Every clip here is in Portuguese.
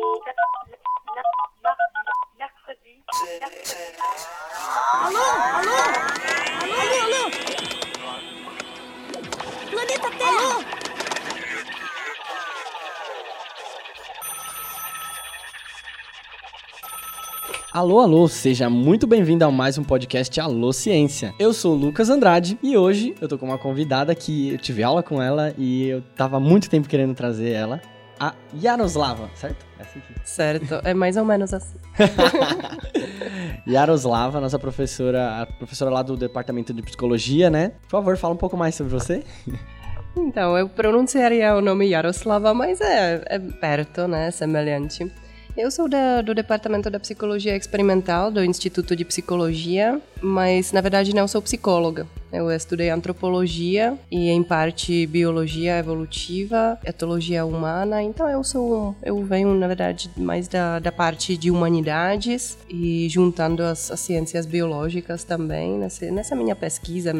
Alô? Alô? Alô, alô? Planeta Terra! Alô? Alô, alô, seja muito bem-vindo a mais um podcast Alô Ciência. Eu sou o Lucas Andrade e hoje eu tô com uma convidada que eu tive aula com ela e eu tava muito tempo querendo trazer ela, a Yaroslava, certo? É assim que... Certo, é mais ou menos assim. Yaroslava, nossa professora, a professora lá do departamento de psicologia, né? Por favor, fala um pouco mais sobre você. Então, eu pronunciaria o nome Yaroslava, mas é, é perto, né? Semelhante. Eu sou da, do Departamento da Psicologia Experimental do Instituto de Psicologia, mas na verdade não sou psicóloga. Eu estudei antropologia e em parte biologia evolutiva, etologia humana. Então eu sou, eu venho na verdade mais da, da parte de humanidades e juntando as, as ciências biológicas também nessa, nessa minha pesquisa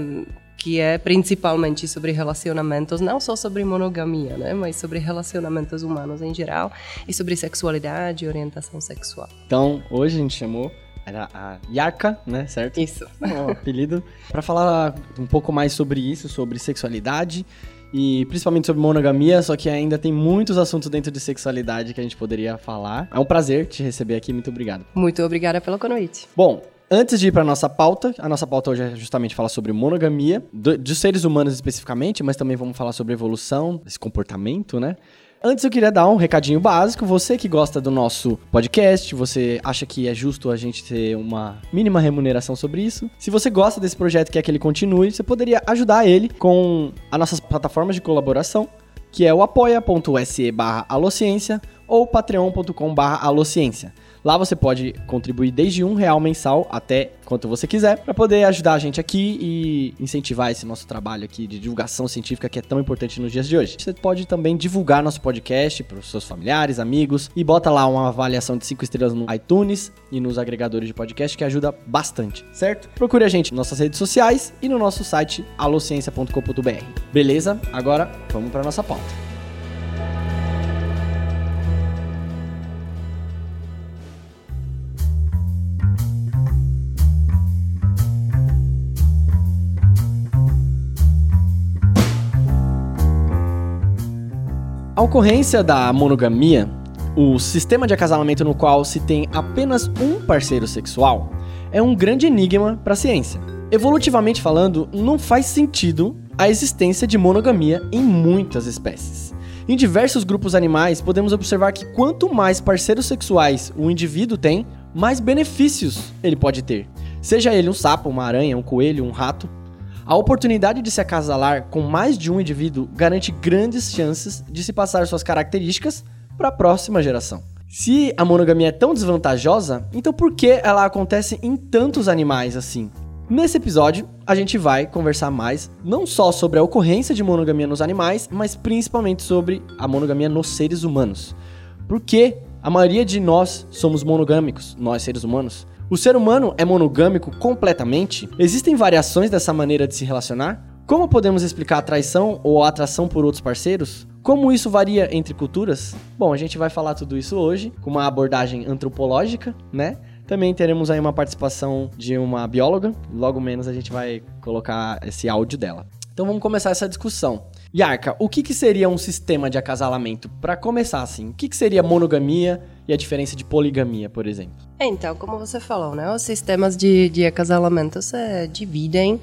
que é principalmente sobre relacionamentos, não só sobre monogamia, né, mas sobre relacionamentos humanos em geral e sobre sexualidade e orientação sexual. Então, hoje a gente chamou era a Yarka, né, certo? Isso. O apelido. Para falar um pouco mais sobre isso, sobre sexualidade e principalmente sobre monogamia, só que ainda tem muitos assuntos dentro de sexualidade que a gente poderia falar. É um prazer te receber aqui, muito obrigado. Muito obrigada pelo convite. Bom, Antes de ir para nossa pauta, a nossa pauta hoje é justamente falar sobre monogamia, do, de seres humanos especificamente, mas também vamos falar sobre evolução, esse comportamento, né? Antes eu queria dar um recadinho básico. Você que gosta do nosso podcast, você acha que é justo a gente ter uma mínima remuneração sobre isso? Se você gosta desse projeto e quer que ele continue, você poderia ajudar ele com as nossas plataformas de colaboração, que é o apoia.se barra alociência ou patreon.com barra alociência. Lá você pode contribuir desde um real mensal até quanto você quiser para poder ajudar a gente aqui e incentivar esse nosso trabalho aqui de divulgação científica que é tão importante nos dias de hoje. Você pode também divulgar nosso podcast para os seus familiares, amigos e bota lá uma avaliação de 5 estrelas no iTunes e nos agregadores de podcast que ajuda bastante, certo? Procure a gente nas nossas redes sociais e no nosso site alociência.com.br. Beleza? Agora vamos para nossa pauta. A ocorrência da monogamia, o sistema de acasalamento no qual se tem apenas um parceiro sexual, é um grande enigma para a ciência. Evolutivamente falando, não faz sentido a existência de monogamia em muitas espécies. Em diversos grupos animais, podemos observar que quanto mais parceiros sexuais o indivíduo tem, mais benefícios ele pode ter. Seja ele um sapo, uma aranha, um coelho, um rato, a oportunidade de se acasalar com mais de um indivíduo garante grandes chances de se passar suas características para a próxima geração. Se a monogamia é tão desvantajosa, então por que ela acontece em tantos animais assim? Nesse episódio, a gente vai conversar mais não só sobre a ocorrência de monogamia nos animais, mas principalmente sobre a monogamia nos seres humanos. Por que a maioria de nós somos monogâmicos, nós seres humanos? O ser humano é monogâmico completamente? Existem variações dessa maneira de se relacionar? Como podemos explicar a traição ou a atração por outros parceiros? Como isso varia entre culturas? Bom, a gente vai falar tudo isso hoje com uma abordagem antropológica, né? Também teremos aí uma participação de uma bióloga, logo menos a gente vai colocar esse áudio dela. Então vamos começar essa discussão. Yarka, o que, que seria um sistema de acasalamento? Para começar assim, o que, que seria monogamia e a diferença de poligamia, por exemplo? Então, como você falou, né, os sistemas de, de acasalamento se dividem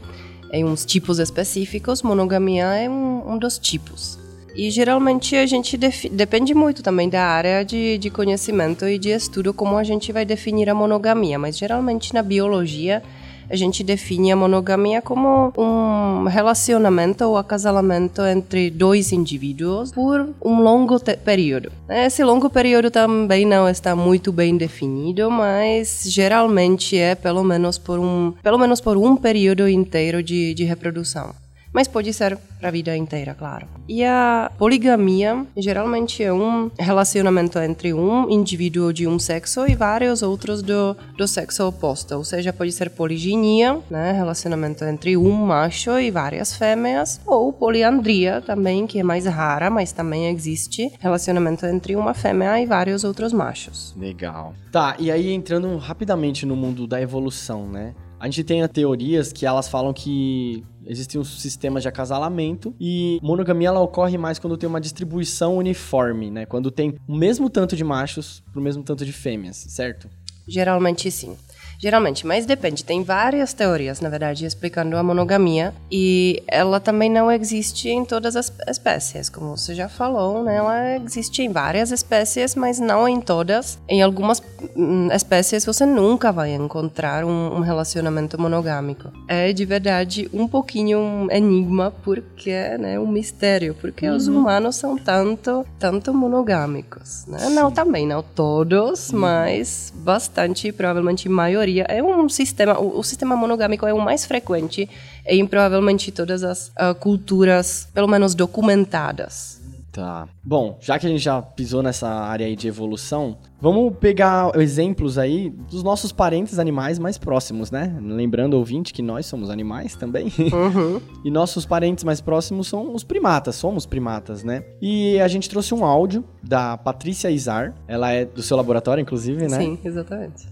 em uns tipos específicos, monogamia é um, um dos tipos. E geralmente a gente depende muito também da área de, de conhecimento e de estudo como a gente vai definir a monogamia, mas geralmente na biologia a gente define a monogamia como um relacionamento ou acasalamento entre dois indivíduos por um longo período. Esse longo período também não está muito bem definido, mas geralmente é pelo menos por um, pelo menos por um período inteiro de, de reprodução. Mas pode ser para a vida inteira, claro. E a poligamia geralmente é um relacionamento entre um indivíduo de um sexo e vários outros do, do sexo oposto, ou seja, pode ser poliginia, né, relacionamento entre um macho e várias fêmeas, ou poliandria também, que é mais rara, mas também existe relacionamento entre uma fêmea e vários outros machos. Legal. Tá, e aí entrando rapidamente no mundo da evolução, né? A gente tem teorias que elas falam que existem uns sistemas de acasalamento e monogamia ela ocorre mais quando tem uma distribuição uniforme, né? Quando tem o mesmo tanto de machos pro mesmo tanto de fêmeas, certo? Geralmente sim. Geralmente, mas depende. Tem várias teorias, na verdade, explicando a monogamia e ela também não existe em todas as espécies, como você já falou, né? Ela existe em várias espécies, mas não em todas. Em algumas hum, espécies você nunca vai encontrar um, um relacionamento monogâmico. É de verdade um pouquinho um enigma, porque, né, um mistério, porque uhum. os humanos são tanto, tanto monogâmicos, né? Não também, não todos, uhum. mas bastante, provavelmente maioria maioria é um sistema, o, o sistema monogâmico é o mais frequente em provavelmente todas as uh, culturas, pelo menos documentadas. Tá. Bom, já que a gente já pisou nessa área aí de evolução, vamos pegar exemplos aí dos nossos parentes animais mais próximos, né? Lembrando, ouvinte, que nós somos animais também. Uhum. e nossos parentes mais próximos são os primatas, somos primatas, né? E a gente trouxe um áudio da Patrícia Izar, ela é do seu laboratório, inclusive, né? Sim, exatamente.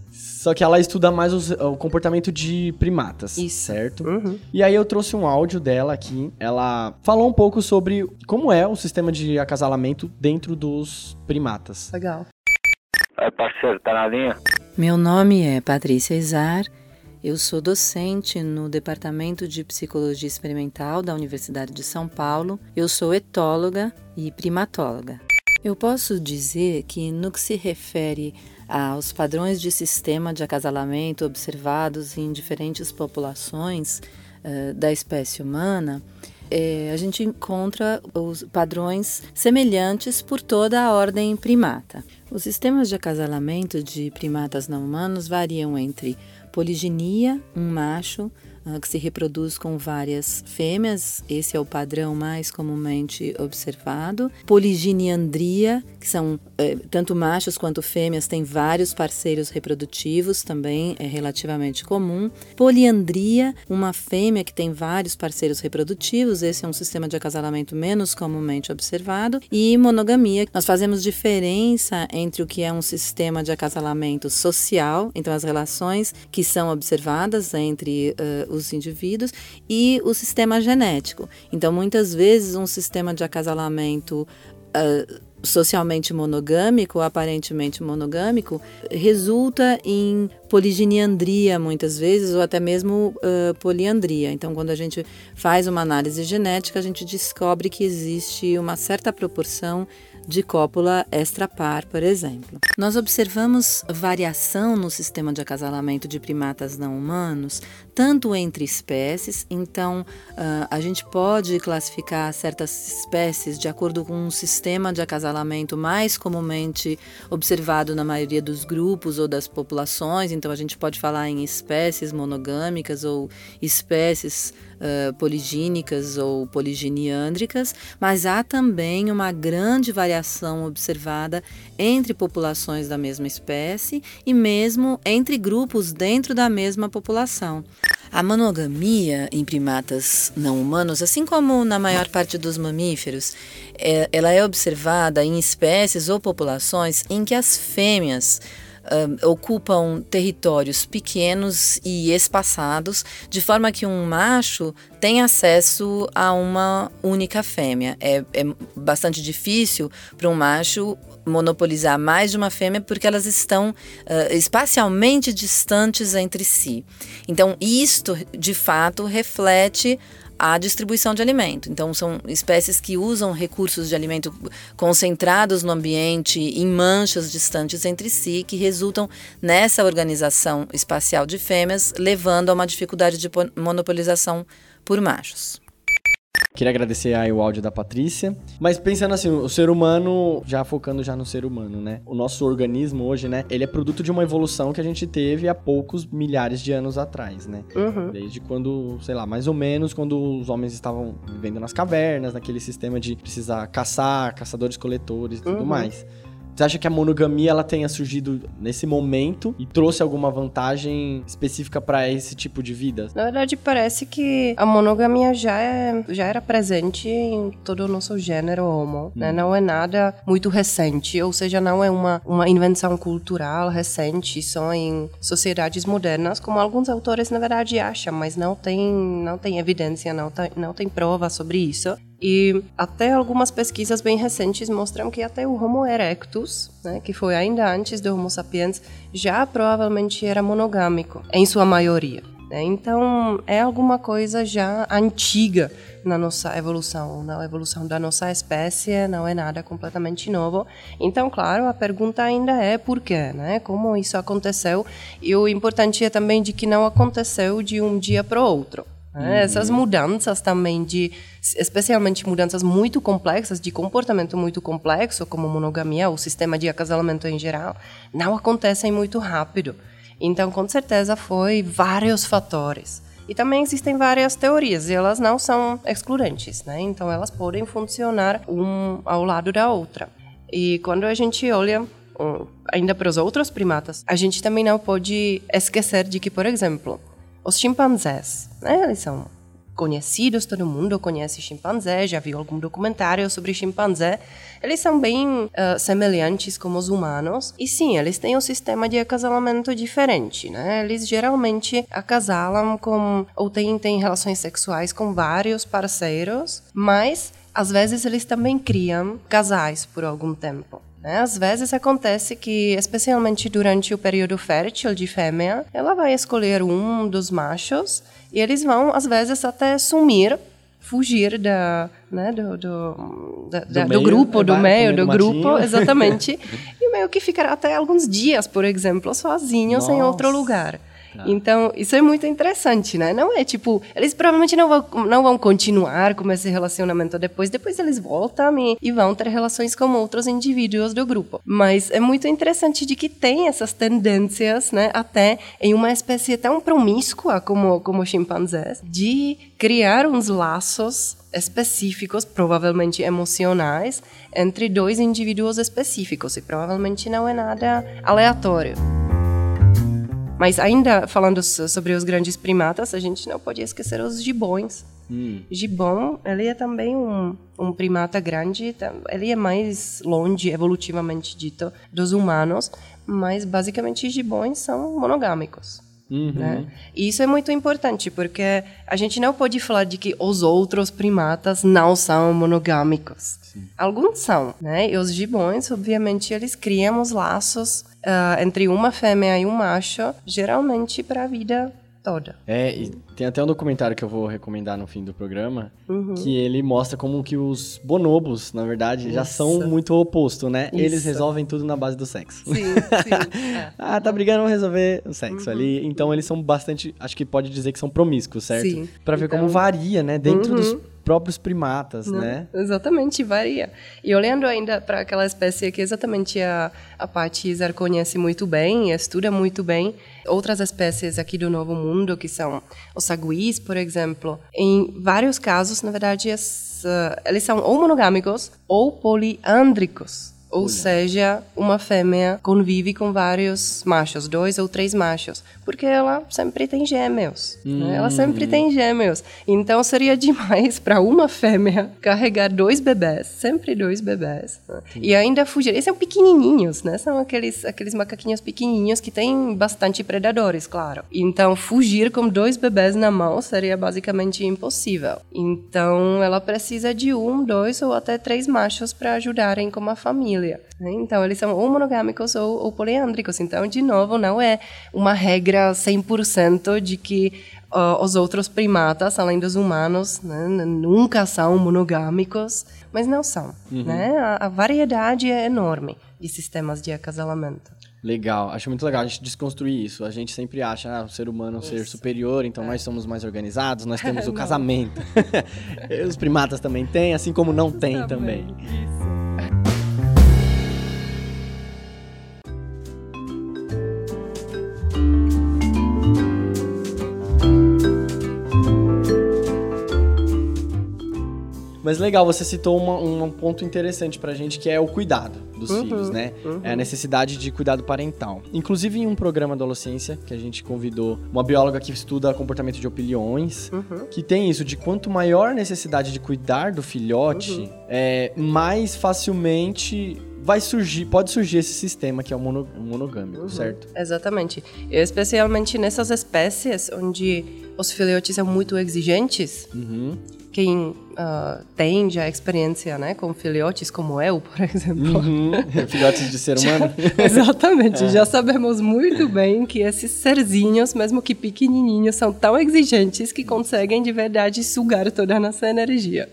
Só que ela estuda mais os, o comportamento de primatas, Isso. certo? Uhum. E aí eu trouxe um áudio dela aqui. Ela falou um pouco sobre como é o sistema de acasalamento dentro dos primatas. Legal. Oi, parceiro, tá na linha? Meu nome é Patrícia Izar. Eu sou docente no Departamento de Psicologia Experimental da Universidade de São Paulo. Eu sou etóloga e primatóloga. Eu posso dizer que, no que se refere aos padrões de sistema de acasalamento observados em diferentes populações uh, da espécie humana, é, a gente encontra os padrões semelhantes por toda a ordem primata. Os sistemas de acasalamento de primatas não humanos variam entre poliginia, um macho, que se reproduz com várias fêmeas, esse é o padrão mais comumente observado. Poliginiandria, que são eh, tanto machos quanto fêmeas têm vários parceiros reprodutivos, também é relativamente comum. Poliandria, uma fêmea que tem vários parceiros reprodutivos, esse é um sistema de acasalamento menos comumente observado. E monogamia, nós fazemos diferença entre o que é um sistema de acasalamento social, então as relações que são observadas entre uh, os indivíduos e o sistema genético. Então, muitas vezes, um sistema de acasalamento uh, socialmente monogâmico, aparentemente monogâmico, resulta em poliginiandria muitas vezes, ou até mesmo uh, poliandria. Então, quando a gente faz uma análise genética, a gente descobre que existe uma certa proporção de cópula extrapar, por exemplo. Nós observamos variação no sistema de acasalamento de primatas não humanos, tanto entre espécies, então uh, a gente pode classificar certas espécies de acordo com um sistema de acasalamento mais comumente observado na maioria dos grupos ou das populações, então a gente pode falar em espécies monogâmicas ou espécies uh, poligínicas ou poliginiândricas, mas há também uma grande variação observada entre populações da mesma espécie e mesmo entre grupos dentro da mesma população. A monogamia em primatas não humanos, assim como na maior parte dos mamíferos, é, ela é observada em espécies ou populações em que as fêmeas ocupam territórios pequenos e espaçados, de forma que um macho tem acesso a uma única fêmea. É, é bastante difícil para um macho monopolizar mais de uma fêmea porque elas estão uh, espacialmente distantes entre si. Então, isto de fato reflete a distribuição de alimento. Então, são espécies que usam recursos de alimento concentrados no ambiente, em manchas distantes entre si, que resultam nessa organização espacial de fêmeas, levando a uma dificuldade de monopolização por machos. Queria agradecer aí o áudio da Patrícia. Mas pensando assim, o ser humano, já focando já no ser humano, né? O nosso organismo hoje, né? Ele é produto de uma evolução que a gente teve há poucos milhares de anos atrás, né? Uhum. Desde quando, sei lá, mais ou menos quando os homens estavam vivendo nas cavernas, naquele sistema de precisar caçar, caçadores-coletores e tudo Uhum. mais. Você acha que a monogamia ela tenha surgido nesse momento e trouxe alguma vantagem específica para esse tipo de vida? Na verdade, parece que a monogamia já, é, já era presente em todo o nosso gênero homo, né? Não é nada muito recente, ou seja, não é uma, uma invenção cultural recente só em sociedades modernas, como alguns autores, na verdade, acham, mas não tem, não tem evidência, não não tem prova sobre isso. E até algumas pesquisas bem recentes mostram que até o Homo erectus, né, que foi ainda antes do Homo sapiens, já provavelmente era monogâmico, em sua maioria. né? Então, é alguma coisa já antiga na nossa evolução, na evolução da nossa espécie, não é nada completamente novo. Então, claro, a pergunta ainda é por quê, né? Como isso aconteceu? E o importante é também de que não aconteceu de um dia para o outro. Né? Essas mudanças também de, especialmente mudanças muito complexas, de comportamento muito complexo, como monogamia, o sistema de acasalamento em geral, não acontecem muito rápido. Então, com certeza, foi vários fatores. E também existem várias teorias, e elas não são excludentes, né? Então, elas podem funcionar um ao lado da outra. E quando a gente olha ainda para os outros primatas, a gente também não pode esquecer de que, por exemplo, os chimpanzés, né? Eles são conhecidos, todo mundo conhece chimpanzé, já viu algum documentário sobre chimpanzé. Eles são bem ah, semelhantes como os humanos. E sim, eles têm um sistema de acasalamento diferente, né? Eles geralmente acasalam com ou têm, têm relações sexuais com vários parceiros, mas às vezes eles também criam casais por algum tempo. Né? Às vezes acontece que, especialmente durante o período fértil de fêmea, ela vai escolher um dos machos e eles vão, às vezes, até sumir, fugir da, né, do, do, da- da- do meio, grupo, do meio, do do grupo, matinho. exatamente. e meio que ficar até alguns dias, por exemplo, sozinhos em outro Nossa. Lugar. Então, isso é muito interessante, né? Não é tipo, eles provavelmente não vão, não vão continuar com esse relacionamento depois, depois eles voltam e, e vão ter relações com outros indivíduos do grupo. Mas é muito interessante de que tem essas tendências, né? Até em uma espécie tão promíscua como, como chimpanzés, de criar uns laços específicos, provavelmente emocionais, entre dois indivíduos específicos. E provavelmente não é nada aleatório. Mas ainda falando so- sobre os grandes primatas, a gente não pode esquecer os gibões. Gibão, ele é também um, um primata grande, ele é mais longe, evolutivamente dito, dos humanos, mas basicamente gibões são monogâmicos. Né? E isso é muito importante, porque a gente não pode falar de que os outros primatas não são monogâmicos. Alguns são, né? E os gibões, obviamente, eles criam os laços ah, entre uma fêmea e um macho, geralmente para a vida toda. É, e tem até um documentário que eu vou recomendar no fim do programa, que ele mostra como que os bonobos, na verdade, já são Isso. muito oposto, né? Eles Isso. resolvem tudo na base do sexo. Sim, sim. é. ah, tá brigando, vamos resolver o sexo ali. Então eles são bastante, acho que pode dizer que são promíscuos, certo? Sim. Pra ver como Então- varia, né? Dentro dos próprios primatas, né? Exatamente, varia. E olhando ainda para aquela espécie que exatamente a, a Paty Izar conhece muito bem, estuda muito bem, outras espécies aqui do Novo Mundo, que são os saguis, por exemplo, em vários casos, na verdade, es- eh, eles são ou monogâmicos ou poliândricos. Ou seja, uma fêmea convive com vários machos, dois ou três machos, porque ela sempre tem gêmeos. né? Ela sempre tem gêmeos. Então seria demais para uma fêmea carregar dois bebés, sempre dois bebés. né? E ainda fugir. Eles são pequenininhos, né? São aqueles, aqueles macaquinhos pequenininhos que têm bastante predadores, claro. Então fugir com dois bebés na mão seria basicamente impossível. Então ela precisa de um, dois ou até três machos para ajudarem com a família. né? Então eles são ou monogâmicos ou, ou poliândricos. Então, de novo, não é uma regra 100% de que ó, os outros primatas, além dos humanos, né, nunca são monogâmicos, mas não são. Né? A, a variedade é enorme e sistemas de acasalamento. Legal, acho muito legal a gente desconstruir isso. A gente sempre acha, ah, o ser humano é um ser superior, então nós somos mais organizados, nós temos o casamento. Os primatas também têm, assim como não tem também. Mas legal, você citou uma- um ponto interessante pra gente, que é o cuidado dos filhos, né? É a necessidade de cuidado parental. Inclusive, em um programa da Holociência, que a gente convidou uma bióloga que estuda comportamento de opiliões, que tem isso, de quanto maior a necessidade de cuidar do filhote, é, mais facilmente vai surgir, pode surgir esse sistema que é o mono- monogâmico, certo? Exatamente. Especialmente nessas espécies onde os filhotes são muito exigentes, Uhum. quem ah, tem já experiência né, com filhotes como eu, por exemplo, Uhum. Filhotes de ser humano. Exatamente, já sabemos muito bem que esses serzinhos, mesmo que pequenininhos, são tão exigentes que conseguem de verdade sugar toda a nossa energia.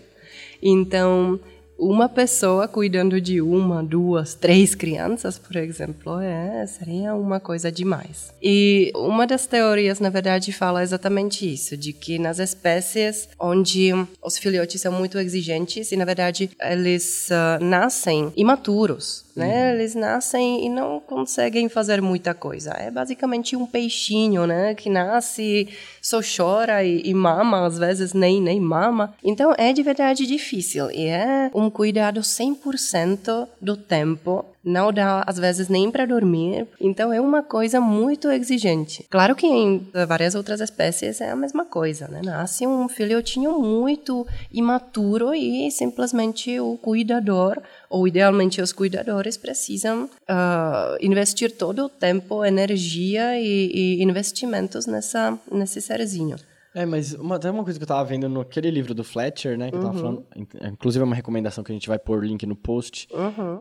Então, uma pessoa cuidando de uma, duas, três crianças, por exemplo, é, seria uma coisa demais. E uma das teorias, na verdade, fala exatamente isso, de que nas espécies onde os filhotes são muito exigentes e, na verdade, eles ah, nascem imaturos, né? Eles nascem e não conseguem fazer muita coisa. É basicamente um peixinho, né? Que nasce, só chora e, e mama, às vezes nem, nem mama. Então é de verdade difícil e é um cuidado 100% do tempo. Não dá, às vezes, nem para dormir. Então é uma coisa muito exigente. Claro que em várias outras espécies é a mesma coisa, né? Nasce um filhotinho muito imaturo e simplesmente o cuidador ou idealmente os cuidadores precisam ah, investir todo o tempo, energia e, e investimentos nessa nesse serzinho. É, mas uma, tem uma coisa que eu tava vendo naquele livro do Fletcher, né? Que eu tava falando. in- Inclusive é uma recomendação que a gente vai pôr link no post.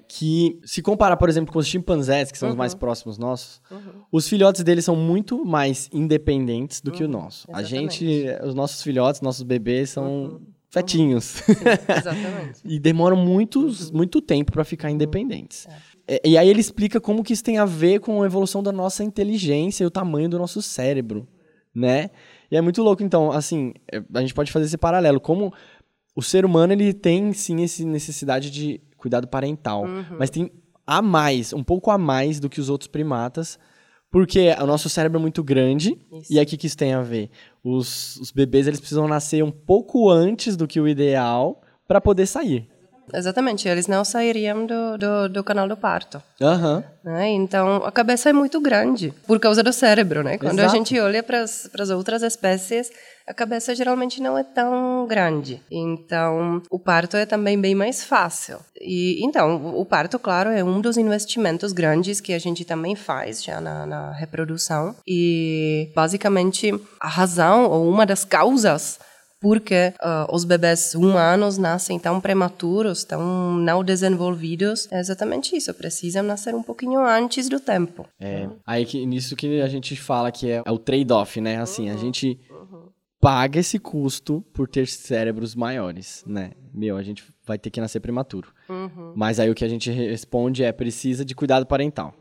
Que se comparar, por exemplo, com os chimpanzés, que são os mais próximos nossos, os filhotes deles são muito mais independentes do que o nosso. A gente, os nossos filhotes, nossos bebês são fetinhos. Exatamente. e demoram muitos, muito tempo pra ficar independentes. É, E aí ele explica como que isso tem a ver com a evolução da nossa inteligência e o tamanho do nosso cérebro, né? E é muito louco, então, assim, é, a gente pode fazer esse paralelo, como o ser humano, ele tem, sim, essa necessidade de cuidado parental, mas tem a mais, um pouco a mais do que os outros primatas, porque o nosso cérebro é muito grande, e aí o que, que isso tem a ver? Os, os bebês, eles precisam nascer um pouco antes do que o ideal para poder sair. Exatamente, eles não sairiam do, do, do canal do parto. Aham. né? Então, a cabeça é muito grande por causa do cérebro, né? Quando a Exato. gente olha para as outras espécies, a cabeça geralmente não é tão grande. Então, o parto é também bem mais fácil. E então, o- o parto, claro, é um dos investimentos grandes que a gente também faz já na, na reprodução. E basicamente a razão ou uma das causas porque ah, os bebês humanos nascem tão prematuros, tão não desenvolvidos, é exatamente isso. Precisam nascer um pouquinho antes do tempo. É, aí que, nisso que a gente fala que é, é o trade-off, né? Assim, a gente paga esse custo por ter cérebros maiores, né? Meu, a gente vai ter que nascer prematuro. Mas aí o que a gente responde é precisa de cuidado parental.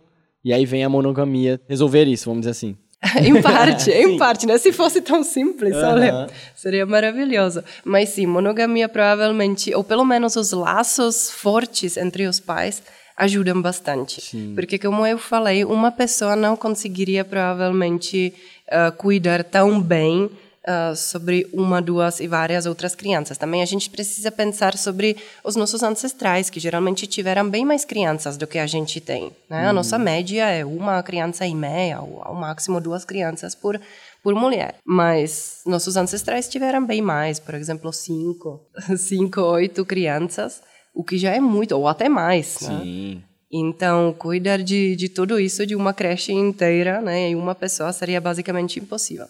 E aí vem a monogamia resolver isso, vamos dizer assim. em parte, em parte, né? Se fosse tão simples, olha, seria maravilhoso. Mas sim, monogamia provavelmente, ou pelo menos os laços fortes entre os pais, ajudam bastante. Sim. Porque, como eu falei, uma pessoa não conseguiria provavelmente ah, cuidar tão bem ah, sobre uma, duas e várias outras crianças. Também a gente precisa pensar sobre os nossos ancestrais, que geralmente tiveram bem mais crianças do que a gente tem. Né? A nossa média é uma criança e meia, ou ao máximo duas crianças por, por mulher. Mas nossos ancestrais tiveram bem mais, por exemplo, cinco, cinco, oito crianças, o que já é muito, ou até mais. Né? Sim. Então, cuidar de, de tudo isso de uma creche inteira, né, em uma pessoa seria basicamente impossível.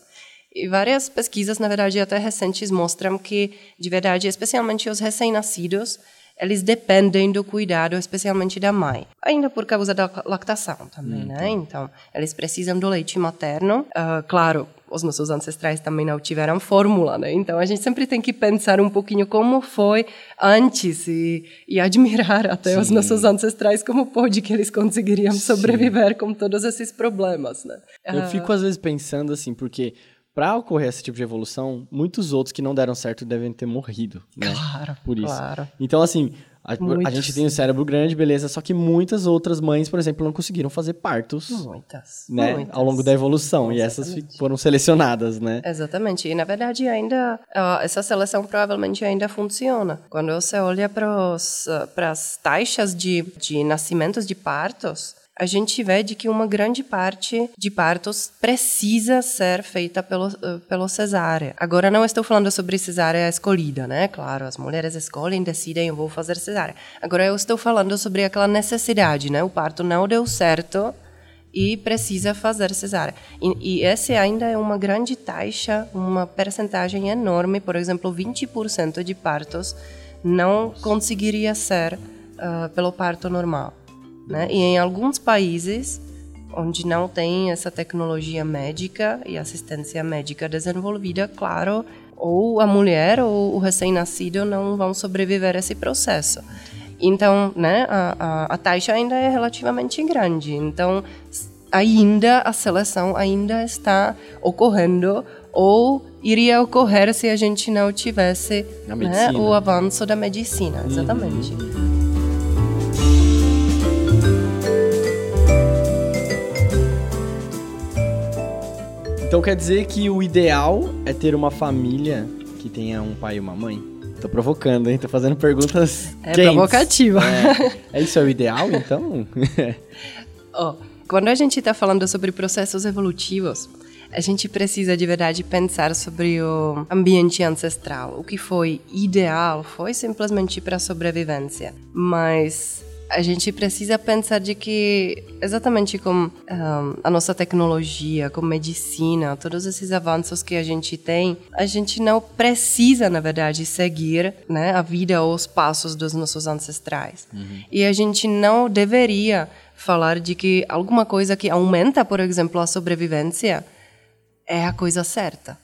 E várias pesquisas, na verdade, até recentes, mostram que, de verdade, especialmente os recém-nascidos, eles dependem do cuidado, especialmente da mãe. Ainda por causa da lactação também, né? Então, eles precisam do leite materno. Uh, claro, os nossos ancestrais também não tiveram fórmula, né? Então, a gente sempre tem que pensar um pouquinho como foi antes e, e admirar até Sim. os nossos ancestrais como pode que eles conseguiriam sobreviver Sim. com todos esses problemas, né? Eu uh... fico às vezes pensando assim, porque para ocorrer esse tipo de evolução, muitos outros que não deram certo devem ter morrido, né? Claro, Por isso. Claro. Então, assim, a, a, gente tem o um cérebro grande, beleza, só que muitas outras mães, por exemplo, não conseguiram fazer partos. Muitas. Né, muitas. Ao longo da evolução. Exatamente. E essas foram selecionadas, né? Exatamente. E, na verdade, ainda, essa seleção provavelmente ainda funciona. Quando você olha para as taxas de, de nascimentos de partos, a gente vê de que uma grande parte de partos precisa ser feita pelo, pelo cesárea. Agora, não estou falando sobre cesárea escolhida, né? Claro, as mulheres escolhem, decidem, eu vou fazer cesárea. Agora, eu estou falando sobre aquela necessidade, né? O parto não deu certo e precisa fazer cesárea. E, e essa ainda é uma grande taxa, uma percentagem enorme, por exemplo, 20% de partos não conseguiria ser uh, pelo parto normal. Né? E em alguns países onde não tem essa tecnologia médica e assistência médica desenvolvida, claro, ou a mulher ou o recém-nascido não vão sobreviver a esse processo. Então, né, a, a, a taxa ainda é relativamente grande. Então, ainda a seleção ainda está ocorrendo ou iria ocorrer se a gente não tivesse né, o avanço da medicina, exatamente. Uhum. Então quer dizer que o ideal é ter uma família que tenha um pai e uma mãe? Tô provocando, hein? Tô fazendo perguntas É quentes. provocativa. É, é isso é o ideal, então? oh, quando a gente está falando sobre processos evolutivos, a gente precisa de verdade pensar sobre o ambiente ancestral. O que foi ideal foi simplesmente para sobrevivência, mas a gente precisa pensar de que, exatamente como um, a nossa tecnologia, como medicina, todos esses avanços que a gente tem, a gente não precisa, na verdade, seguir né, a vida ou os passos dos nossos ancestrais. Uhum. E a gente não deveria falar de que alguma coisa que aumenta, por exemplo, a sobrevivência é a coisa certa.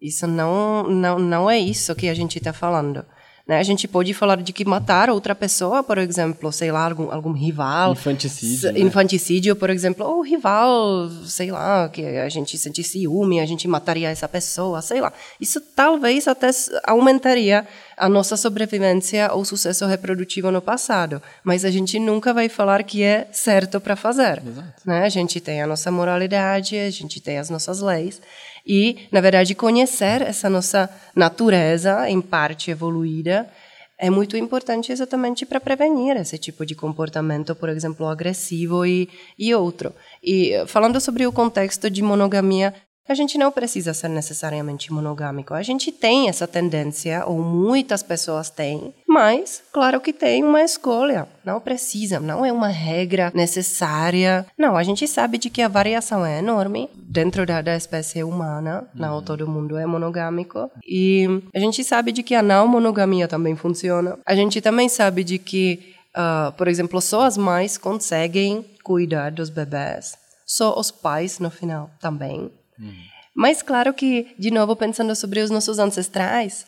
Isso não, não, não é isso que a gente está falando. Né? A gente pode falar de que matar outra pessoa, por exemplo, sei lá, algum, algum rival. Infanticídio. Né? Infanticídio, por exemplo, ou rival, sei lá, que a gente sente ciúme, a gente mataria essa pessoa, sei lá. Isso talvez até aumentaria a nossa sobrevivência ou sucesso reprodutivo no passado, mas a gente nunca vai falar que é certo para fazer. Né? A gente tem a nossa moralidade, a gente tem as nossas leis e, na verdade, conhecer essa nossa natureza, em parte evoluída, é muito importante exatamente para prevenir esse tipo de comportamento, por exemplo, agressivo e, e outro. E falando sobre o contexto de monogamia, a gente não precisa ser necessariamente monogâmico. A gente tem essa tendência, ou muitas pessoas têm, mas, claro que tem uma escolha. Não precisa, não é uma regra necessária. Não, a gente sabe de que a variação é enorme dentro da, da espécie humana. Não uhum. todo mundo é monogâmico. E a gente sabe de que a não monogamia também funciona. A gente também sabe de que, uh, por exemplo, só as mães conseguem cuidar dos bebês. Só os pais, no final, também. Mas claro que, de novo, pensando sobre os nossos ancestrais,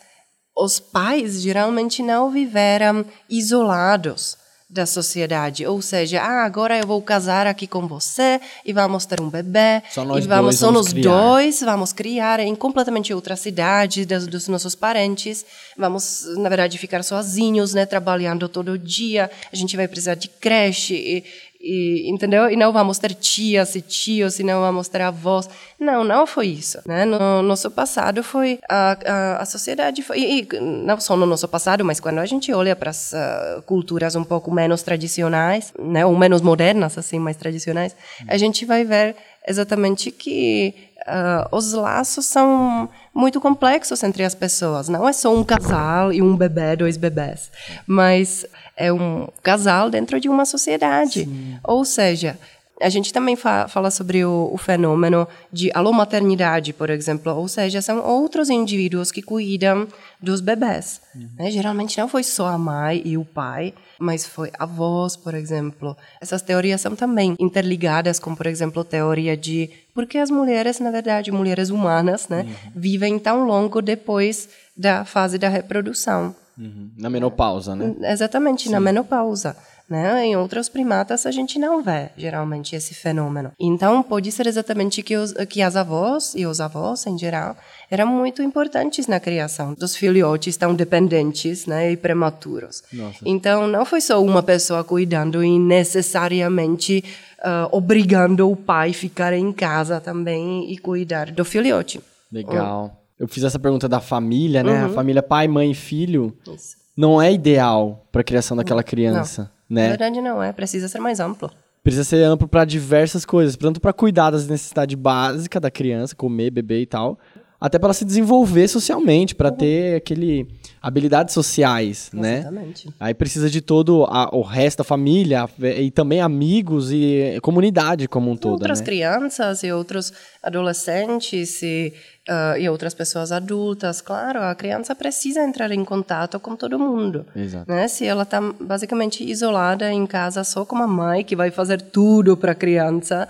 os pais geralmente não viveram isolados da sociedade, ou seja, ah, agora eu vou casar aqui com você e vamos ter um bebê só nós e vamos, dois, só vamos dois vamos criar em completamente outra cidade dos, dos, nossos parentes, vamos na verdade ficar sozinhos, né, trabalhando todo dia, a gente vai precisar de creche e, e, entendeu? E não vamos ter tias e tios, e não vamos ter avós. Não, não foi isso. Né? No nosso passado foi a, a, a sociedade foi e, não só no nosso passado, mas quando a gente olha para as uh, culturas um pouco menos tradicionais, né, ou menos modernas, assim, mais tradicionais, a gente vai ver exatamente que uh, os laços são muito complexos entre as pessoas. Não é só um casal e um bebê, dois bebés, mas é um casal dentro de uma sociedade. Sim. Ou seja, A gente também fa fala sobre o, o, fenômeno de alomaternidade, por exemplo, ou seja, são outros indivíduos que cuidam dos bebês. Uhum. Né? Geralmente não foi só a mãe e o pai, mas foi avós, por exemplo. Essas teorias são também interligadas com, por exemplo, a teoria de por que as mulheres, na verdade, mulheres humanas, né, uhum. vivem tão longo depois da fase da reprodução. Uhum. Na menopausa, né? Exatamente, Sim. na menopausa. Né? Em outros primatas a gente não vê geralmente esse fenômeno. Então pode ser exatamente que, os, que as avós e os avós em geral eram muito importantes na criação dos filhotes tão dependentes né, e prematuros. Nossa. Então não foi só uma pessoa cuidando e necessariamente uh, obrigando o pai a ficar em casa também e cuidar do filhote. Legal. Eu fiz essa pergunta da família, né? Uhum. A família pai, mãe e filho. Isso. Não é ideal para a criação daquela criança. Não né? Na verdade não é, precisa ser mais amplo. Precisa ser amplo para diversas coisas, tanto para cuidar das necessidades básicas da criança, comer, beber e tal, até para ela se desenvolver socialmente, para ter aquele habilidades sociais, né? Exatamente. Aí precisa de todo a, o resto da família e também amigos e comunidade como um todo, Outras né? crianças e outros adolescentes e uh, e outras pessoas adultas. Claro, a criança precisa entrar em contato com todo mundo. Exato. Né? Se ela está basicamente isolada em casa só com a mãe que vai fazer tudo para a criança,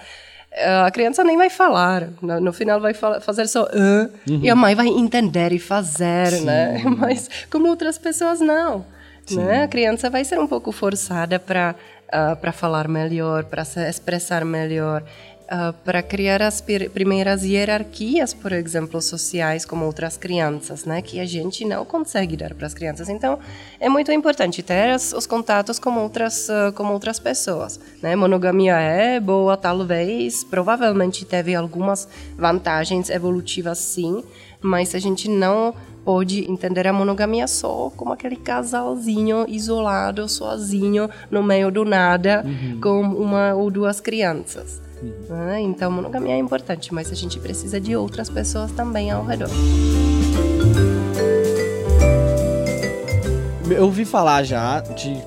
a criança nem vai falar. No, no final vai fazer só uh, uhum. e a mãe vai entender e fazer, Sim. né? Mas como outras pessoas não. Né? A criança vai ser um pouco forçada para uh, ah, para falar melhor, para se expressar melhor uh, para criar as primeiras hierarquias, por exemplo, sociais como outras crianças, né, que a gente não consegue dar para as crianças. Então, é muito importante ter os, os contatos com outras uh, com outras pessoas, né? Monogamia é boa, talvez, provavelmente teve algumas vantagens evolutivas, sim, mas a gente não pode entender a monogamia só como aquele casalzinho isolado, sozinho, no meio do nada, uhum. com uma ou duas crianças. Né? Então, monogamia é importante, mas a gente precisa de outras pessoas também ao redor. Eu ouvi falar já de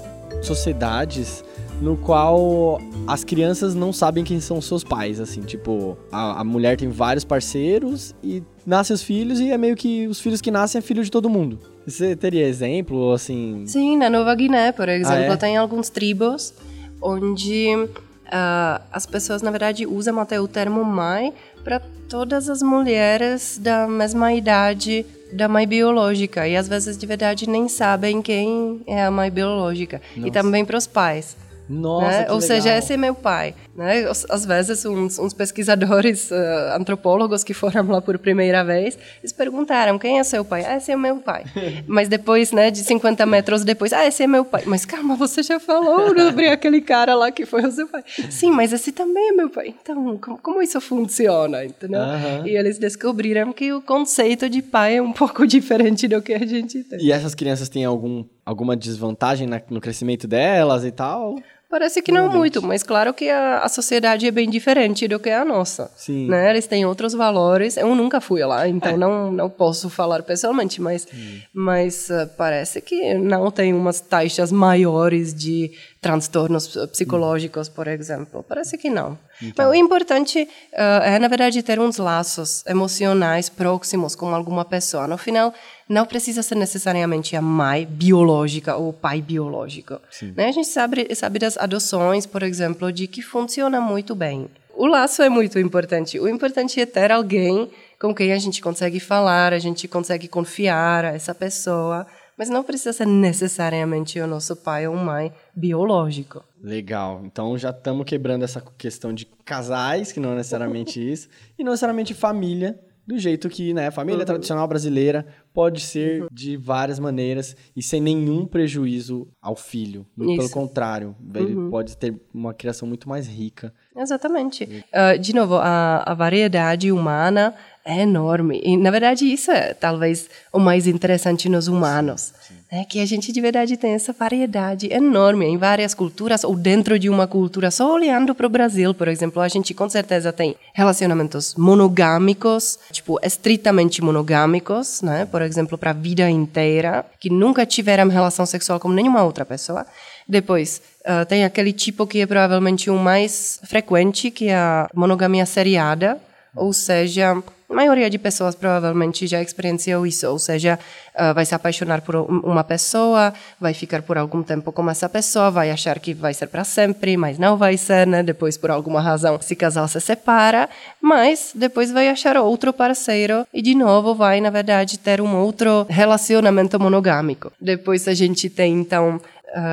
sociedades no qual as crianças não sabem quem são seus pais, assim, tipo, a, a, mulher tem vários parceiros e nascem os filhos e é meio que os filhos que nascem é filho de todo mundo. Você teria exemplo, assim? Sim, na Nova Guiné, por exemplo, ah, é? tem alguns tribos onde Uh, as pessoas, na verdade, usam até o termo mãe para todas as mulheres da mesma idade da mãe biológica. E às vezes, de verdade, nem sabem quem é a mãe biológica. Nossa. E também para os pais. Nossa, né? Ou legal. seja, esse é meu pai. Né? Às vezes, uns, uns pesquisadores, uh, antropólogos que foram lá por primeira vez, eles perguntaram, quem é seu pai? Ah, esse é meu pai. Mas depois, né, de 50 metros depois, ah, esse é meu pai. Mas calma, você já falou sobre aquele cara lá que foi o seu pai. Sim, mas esse também é meu pai. Então, como, como isso funciona? Entendeu? E eles descobriram que o conceito de pai é um pouco diferente do que a gente tem. E essas crianças têm algum, alguma desvantagem na, no crescimento delas e tal? Parece que não muito, mas claro que a, a, sociedade é bem diferente do que a nossa. Sim. Né? Eles têm outros valores. Eu nunca fui lá, então é. não, não posso falar pessoalmente, mas, mas uh, parece que não tem umas taxas maiores de transtornos psicológicos, por exemplo. Parece que não. Então. Mas o importante uh, é, na verdade, ter uns laços emocionais próximos com alguma pessoa. No final, não precisa ser necessariamente a mãe biológica ou o pai biológico. Né? A gente sabe, sabe das adoções, por exemplo, de que funciona muito bem. O laço é muito importante. O importante é ter alguém com quem a gente consegue falar, a gente consegue confiar a essa pessoa, mas não precisa ser necessariamente o nosso pai ou mãe biológico. Legal. Então já estamos quebrando essa questão de casais, que não é necessariamente isso, e não necessariamente família, do jeito que, né, a família uhum. tradicional brasileira pode ser uhum. de várias maneiras e sem nenhum prejuízo ao filho. Isso. Pelo contrário, ele uhum. pode ter uma criação muito mais rica. Exatamente. Uh, de novo, a, a variedade humana é enorme. E, na verdade, isso é talvez o mais interessante nos humanos. Né? Que a gente, de verdade, tem essa variedade enorme em várias culturas ou dentro de uma cultura. Só olhando para o Brasil, por exemplo, a gente com certeza tem relacionamentos monogâmicos, tipo, estritamente monogâmicos, né? Por exemplo, para a vida inteira, que nunca tiveram relação sexual com nenhuma outra pessoa. Depois, uh, tem aquele tipo que é provavelmente o mais frequente, que é a monogamia seriada, ou seja, a maioria de pessoas provavelmente já experienciou isso, ou seja, uh, vai se apaixonar por uma pessoa, vai ficar por algum tempo com essa pessoa, vai achar que vai ser para sempre, mas não vai ser, né? Depois, por alguma razão, esse casal se separa, mas depois vai achar outro parceiro e de novo vai, na verdade, ter um outro relacionamento monogâmico. Depois a gente tem então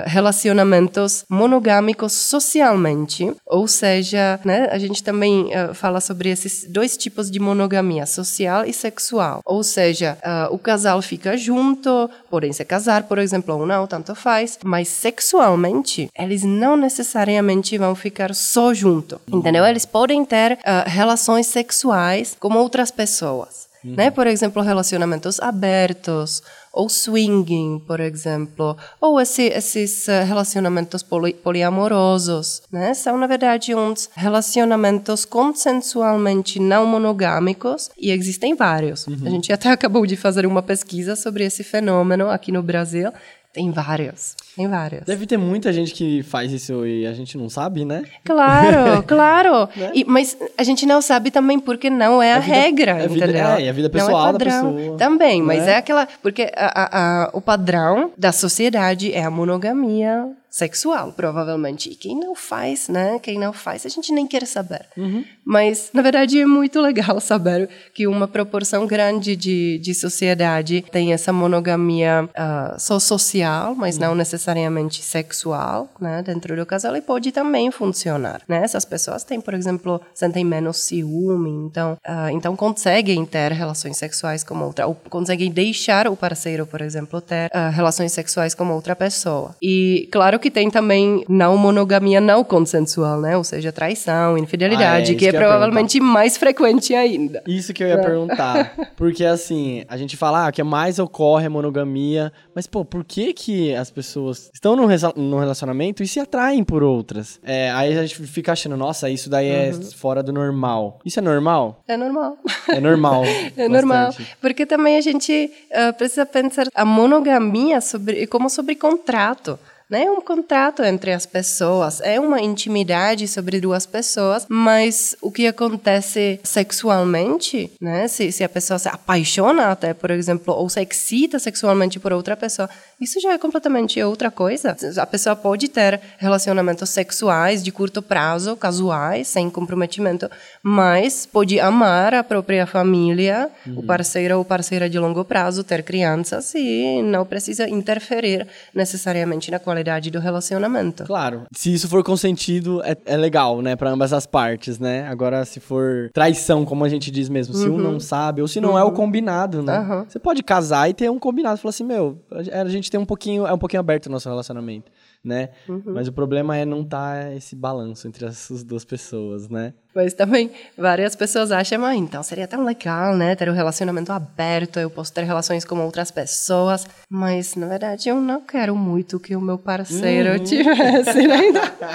relacionamentos monogâmicos socialmente, ou seja, né, a gente também uh, fala sobre esses dois tipos de monogamia, social e sexual. Ou seja, uh, o casal fica junto, podem se casar, por exemplo, ou não, tanto faz, mas sexualmente eles não necessariamente vão ficar só junto, entendeu? Eles podem ter relações sexuais com outras pessoas. Uhum. Né? Por exemplo, relacionamentos abertos, ou swinging, por exemplo, ou esse, esses eh, relacionamentos poli, poliamorosos, né? São, na verdade, uns relacionamentos consensualmente não monogâmicos e existem vários. Uhum. A gente até acabou de fazer uma pesquisa sobre esse fenômeno aqui no Brasil. Tem vários. Tem várias. Deve ter muita gente que faz isso e a gente não sabe, né? Claro, claro. Né? E, mas a gente não sabe também porque não é a, a vida, regra, a vida, entendeu? É, e a vida pessoal é da pessoa. Também, mas é? é aquela... Porque a, a, o padrão da sociedade é a monogamia sexual, provavelmente. E quem não faz, né? Quem não faz, a gente nem quer saber. Uhum. Mas, na verdade, é muito legal saber que uma proporção grande de, de sociedade tem essa monogamia uh, só social, mas uhum. não necessariamente sexual, né, dentro do casal e pode também funcionar, né? Essas pessoas têm, por exemplo, sentem menos ciúme, então, uh, então conseguem ter relações sexuais com outra, ou conseguem deixar o parceiro, por exemplo, ter uh, relações sexuais com outra pessoa. E claro que tem também não monogamia não consensual, né? Ou seja, traição, infidelidade, ah, é, que é que provavelmente mais frequente ainda. Isso que eu ia é. perguntar, porque assim a gente fala ah, que mais ocorre a monogamia, mas pô, por que que as pessoas estão num relacionamento e se atraem por outras. É, aí a gente fica achando, nossa, isso daí é uhum. fora do normal. Isso é normal? É normal. É normal. é normal. Porque também a gente uh, precisa pensar a monogamia sobre, como sobre contrato não é um contrato entre as pessoas, é uma intimidade sobre duas pessoas, mas o que acontece sexualmente, né? Se, se a pessoa se apaixona até, por exemplo, ou se excita sexualmente por outra pessoa, isso já é completamente outra coisa. A pessoa pode ter relacionamentos sexuais de curto prazo, casuais, sem comprometimento, mas pode amar a própria família, uhum. o parceiro ou parceira de longo prazo, ter crianças e não precisa interferir necessariamente na qualidade do relacionamento. Claro. Se isso for consentido, é, é legal, né, para ambas as partes, né? Agora, se for traição, como a gente diz mesmo, se uhum. um não sabe, ou se não uhum. é o uhum. combinado, né? Uhum. Você pode casar e ter um combinado. Falar assim, meu, a gente gente tem um pouquinho, é um pouquinho aberto o nosso relacionamento, né? Uhum. Mas o problema é não estar tá esse balanço entre as, as duas pessoas, né? Mas também várias pessoas acham, ah, então seria tão legal, né? Ter um relacionamento aberto, eu posso ter relações com outras pessoas. Mas, na verdade, eu não quero muito que o meu parceiro uhum. tivesse, né?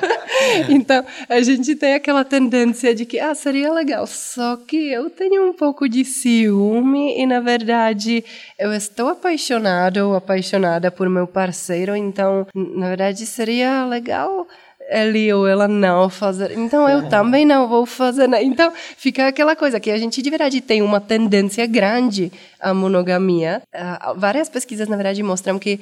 então, a gente tem aquela tendência de que, ah, seria legal. Só que eu tenho um pouco de ciúme e, na verdade, eu estou apaixonado ou apaixonada por meu parceiro. Então, na verdade, seria legal ele ou ela não fazer. Então eu também não vou fazer. Então fica aquela coisa que a gente de verdade tem uma tendência grande à monogamia. Uh, várias pesquisas na verdade mostram que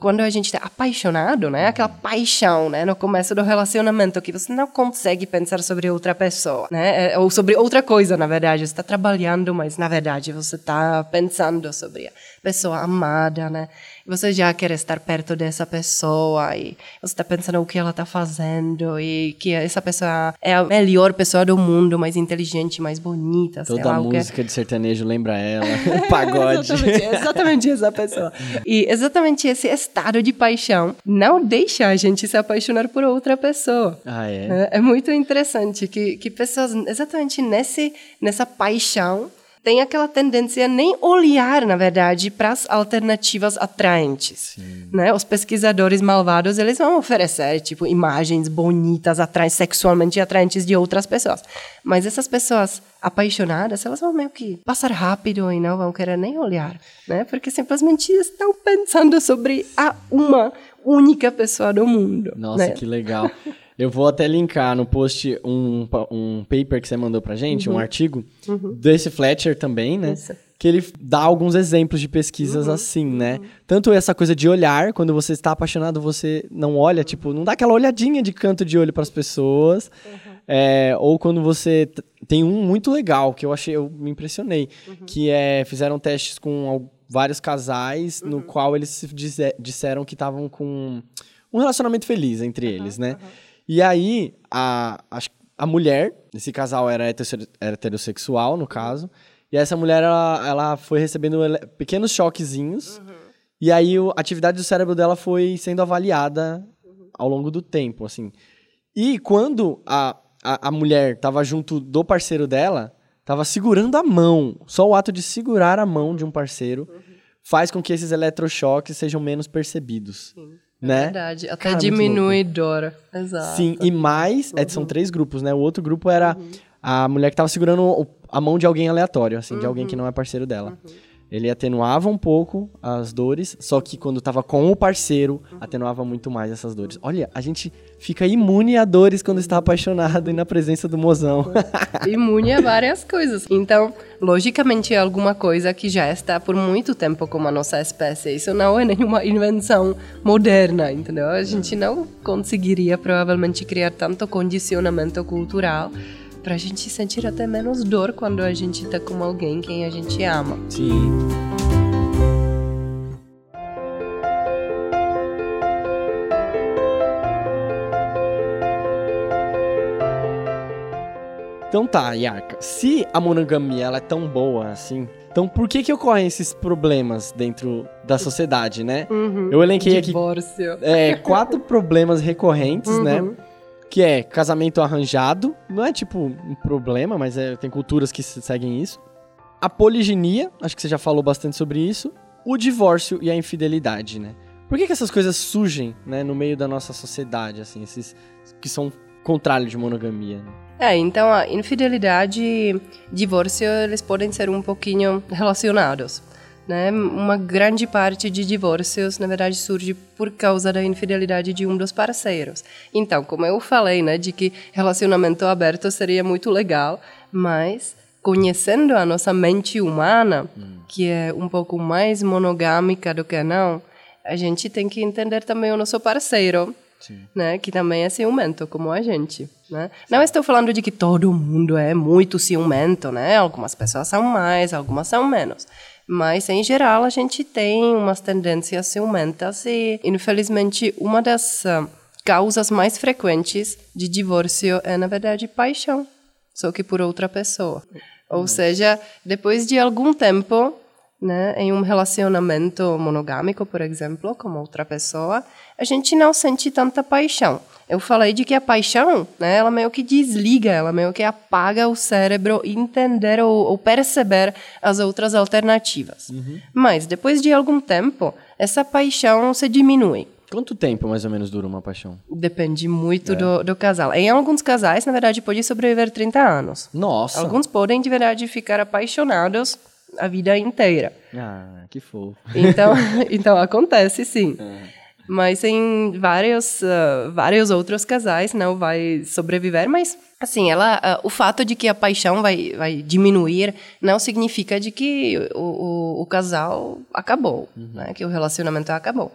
quando a gente está apaixonado, né? Aquela paixão, né? No começo do relacionamento, que você não consegue pensar sobre outra pessoa, né? É, ou sobre outra coisa, na verdade. Você está trabalhando, mas na verdade você está pensando sobre a pessoa amada, né? você já quer estar perto dessa pessoa e você está pensando o que ela está fazendo e que essa pessoa é a melhor pessoa do mundo, mais inteligente, mais bonita. Toda lá, música de sertanejo lembra ela, pagode. exatamente, exatamente essa pessoa. E exatamente esse estado de paixão não deixa a gente se apaixonar por outra pessoa. Ah, é? É, é muito interessante que, que pessoas, exatamente nesse, nessa paixão, tem aquela tendência a nem olhar, na verdade, para as alternativas atraentes. Né? Os pesquisadores malvados, eles vão oferecer, tipo, imagens bonitas, atra sexualmente atraentes de outras pessoas. Mas essas pessoas apaixonadas, elas vão meio que passar rápido e não vão querer nem olhar, né? Porque simplesmente estão pensando sobre a uma única pessoa do mundo. Nossa, né? que legal. Eu vou até linkar no post um, um paper que você mandou pra gente, um artigo, desse Fletcher também, né? Uhum. Isso. Uhum. Que ele dá alguns exemplos de pesquisas assim, né? Tanto essa coisa de olhar, quando você está apaixonado, você não olha, tipo, não dá aquela olhadinha de canto de olho pras pessoas. Uhum. É, ou quando você. Tem um muito legal que eu achei, eu me impressionei. Uhum. Que é. Fizeram testes com vários casais, Uhum. no qual eles disseram que estavam com um relacionamento feliz entre eles, né? E aí, a, a, a mulher, esse casal era heterosse- heterossexual, no caso, e essa mulher, ela, ela foi recebendo pequenos choquezinhos, e aí a atividade do cérebro dela foi sendo avaliada ao longo do tempo, assim. E quando a, a, a mulher tava junto do parceiro dela, tava segurando a mão, só o ato de segurar a mão de um parceiro faz com que esses eletrochoques sejam menos percebidos. Né? Verdade, até Cara, diminui dor. Exato. Sim, e mais, é, são três grupos, né? O outro grupo era a mulher que tava segurando a mão de alguém aleatório, assim, de alguém que não é parceiro dela. Ele atenuava um pouco as dores, só que quando tava com o parceiro, atenuava muito mais essas dores. Olha, a gente fica imune a dores quando está apaixonado e na presença do mozão. imune a várias coisas. Então, logicamente, é alguma coisa que já está por muito tempo como a nossa espécie. Isso não é nenhuma invenção moderna, entendeu? A gente não conseguiria provavelmente criar tanto condicionamento cultural para a gente sentir até menos dor quando a gente está com alguém quem a gente ama. Sim. Então tá, Yarka. Se a monogamia ela é tão boa assim, então por que que ocorrem esses problemas dentro da sociedade, né? Eu elenquei aqui Divórcio. é, quatro problemas recorrentes, né? Que é casamento arranjado, não é tipo um problema, mas é, tem culturas que se- seguem isso. A poliginia, acho que você já falou bastante sobre isso. O divórcio e a infidelidade, né? Por que, que essas coisas surgem, né, no meio da nossa sociedade, assim, esses que são contrário de monogamia? Né? É, então a infidelidade e divórcio, eles podem ser um pouquinho relacionados. Né? Uma grande parte de divórcios, na verdade, surge por causa da infidelidade de um dos parceiros. Então, como eu falei, né, de que relacionamento aberto seria muito legal, mas conhecendo a nossa mente humana, que é um pouco mais monogâmica do que não, a gente tem que entender também o nosso parceiro, né, que também é ciumento, como a gente. Né? Não estou falando de que todo mundo é muito ciumento, né? Algumas pessoas são mais, algumas são menos. Mas, em geral, a gente tem umas tendências ciumentas e, infelizmente, uma das ah, causas mais frequentes de divórcio é, na verdade, paixão, só que por outra pessoa. Ou seja, depois de algum tempo, né, em um relacionamento monogâmico, por exemplo, com outra pessoa, a gente não sente tanta paixão. Eu falei de que a paixão, né, ela meio que desliga, ela meio que apaga o cérebro entender ou, ou perceber as outras alternativas. Mas depois de algum tempo, essa paixão se diminui. Quanto tempo mais ou menos dura uma paixão? Depende muito do, do casal. Em alguns casais, na verdade, pode sobreviver 30 anos. Nossa! Alguns podem, de verdade, ficar apaixonados a vida inteira. Ah, que fofo. Então, então acontece sim. Mas em vários, ah, vários outros casais não vai sobreviver, mas assim, ela, ah, o fato de que a paixão vai, vai diminuir não significa de que o, o, o casal acabou, né? que o relacionamento acabou.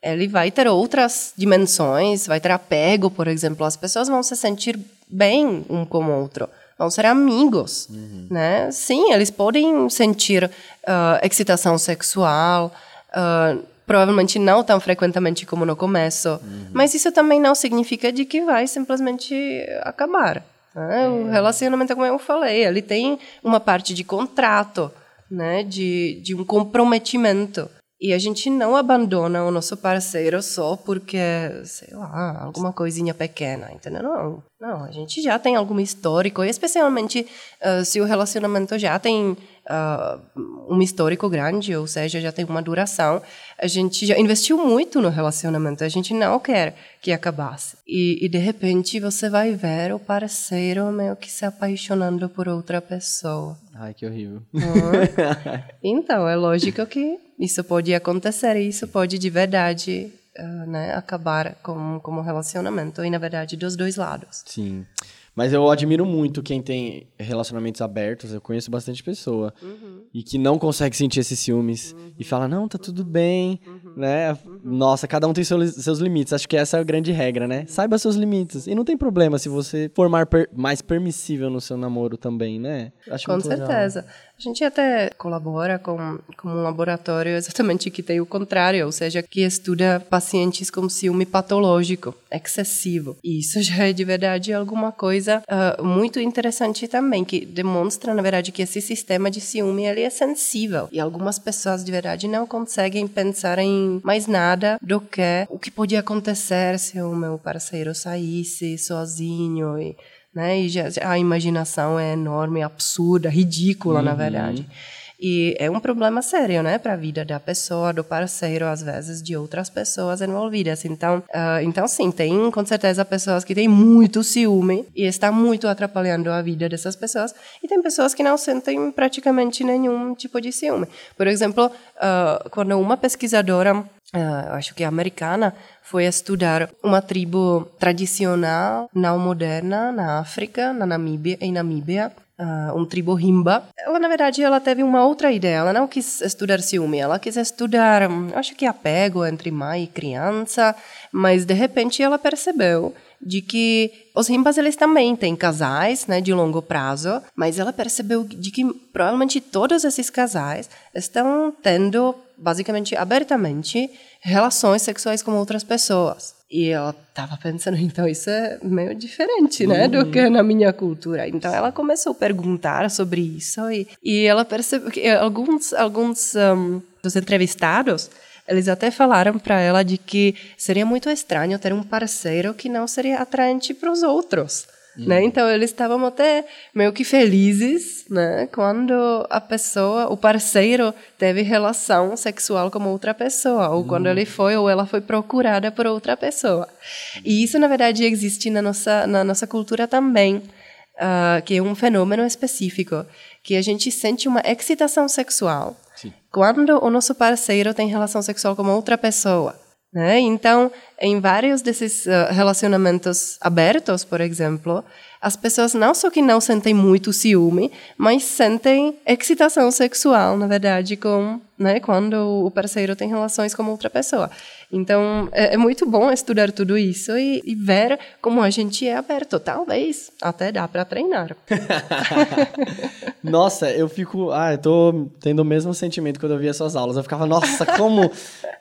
Ele vai ter outras dimensões, vai ter apego, por exemplo, as pessoas vão se sentir bem um com o outro vão ser amigos, né? Sim, eles podem sentir ah, excitação sexual, ah, provavelmente não tão frequentemente como no começo, mas isso também não significa de que vai simplesmente acabar. né? O relacionamento, como eu falei, ele tem uma parte de contrato, né? De, de um comprometimento. E a gente não abandona o nosso parceiro só porque, sei lá, alguma coisinha pequena, entendeu? Não, não, a gente já tem algum histórico, e especialmente uh, se o relacionamento já tem uh, um histórico grande, ou seja, já tem uma duração, a gente já investiu muito no relacionamento, a gente não quer que acabasse. E, e de repente você vai ver o parceiro meio que se apaixonando por outra pessoa. Ai, que horrível. Uhum. então, é lógico que isso pode acontecer e isso pode de verdade uh, né, acabar com, com um relacionamento, e na verdade dos dois lados. Sim. Mas eu admiro muito quem tem relacionamentos abertos. Eu conheço bastante pessoa. Uhum. E que não consegue sentir esses ciúmes. Uhum. E fala, não, tá tudo bem. Né? Nossa, cada um tem seus, seus limites. Acho que essa é a grande regra, né? Saiba seus limites. E não tem problema se você for mais, per mais permissível no seu namoro também, né? Acho Com muito legal. A gente até colabora com, com um laboratório exatamente que tem o contrário, ou seja, que estuda pacientes com ciúme patológico, excessivo. E isso já é de verdade alguma coisa uh, muito interessante também, que demonstra, na verdade, que esse sistema de ciúme ele é sensível. E algumas pessoas de verdade não conseguem pensar em mais nada do que o que podia acontecer se o meu parceiro saísse sozinho e né? E já, a imaginação é enorme, absurda, ridícula, na verdade. E é um problema sério, né, para a vida da pessoa, do parceiro, às vezes de outras pessoas envolvidas. Então, uh, então sim, tem com certeza pessoas que têm muito ciúme e está muito atrapalhando a vida dessas pessoas. E tem pessoas que não sentem praticamente nenhum tipo de ciúme. Por exemplo, uh, quando uma pesquisadora Uh, acho que americana, foi estudar uma tribo tradicional não moderna na África, na Namíbia, em Namíbia, uh, um tribo Himba. Ela, na verdade, ela teve uma outra ideia. Ela não quis estudar ciúme, ela quis estudar, hum, acho que apego entre mãe e criança, mas de repente ela percebeu de que os rimbas eles também têm casais, né, de longo prazo, mas ela percebeu de que provavelmente todos esses casais estão tendo basicamente abertamente relações sexuais com outras pessoas. E ela estava pensando, então isso é meio diferente, né, do que na minha cultura. Então ela começou a perguntar sobre isso e, e ela percebeu que alguns alguns um, dos entrevistados eles até falaram para ela de que seria muito estranho ter um parceiro que não seria atraente para os outros. Né? Então eles estavam até meio que felizes, né, quando a pessoa, o parceiro teve relação sexual com outra pessoa, ou quando ele foi ou ela foi procurada por outra pessoa. E isso na verdade existe na nossa na nossa cultura também, uh, que é um fenômeno específico, que a gente sente uma excitação sexual Sim. quando o nosso parceiro tem relação sexual com outra pessoa. Né? Então, em vários desses uh, relacionamentos abertos, por exemplo, as pessoas não só que não sentem muito ciúme, mas sentem excitação sexual, na verdade, com, né, quando o parceiro tem relações com outra pessoa. Então, é, é muito bom estudar tudo isso e, e, ver como a gente é aberto. Talvez até dá para treinar. nossa, eu fico. Ah, eu tô tendo o mesmo sentimento quando eu via suas aulas. Eu ficava, nossa, como,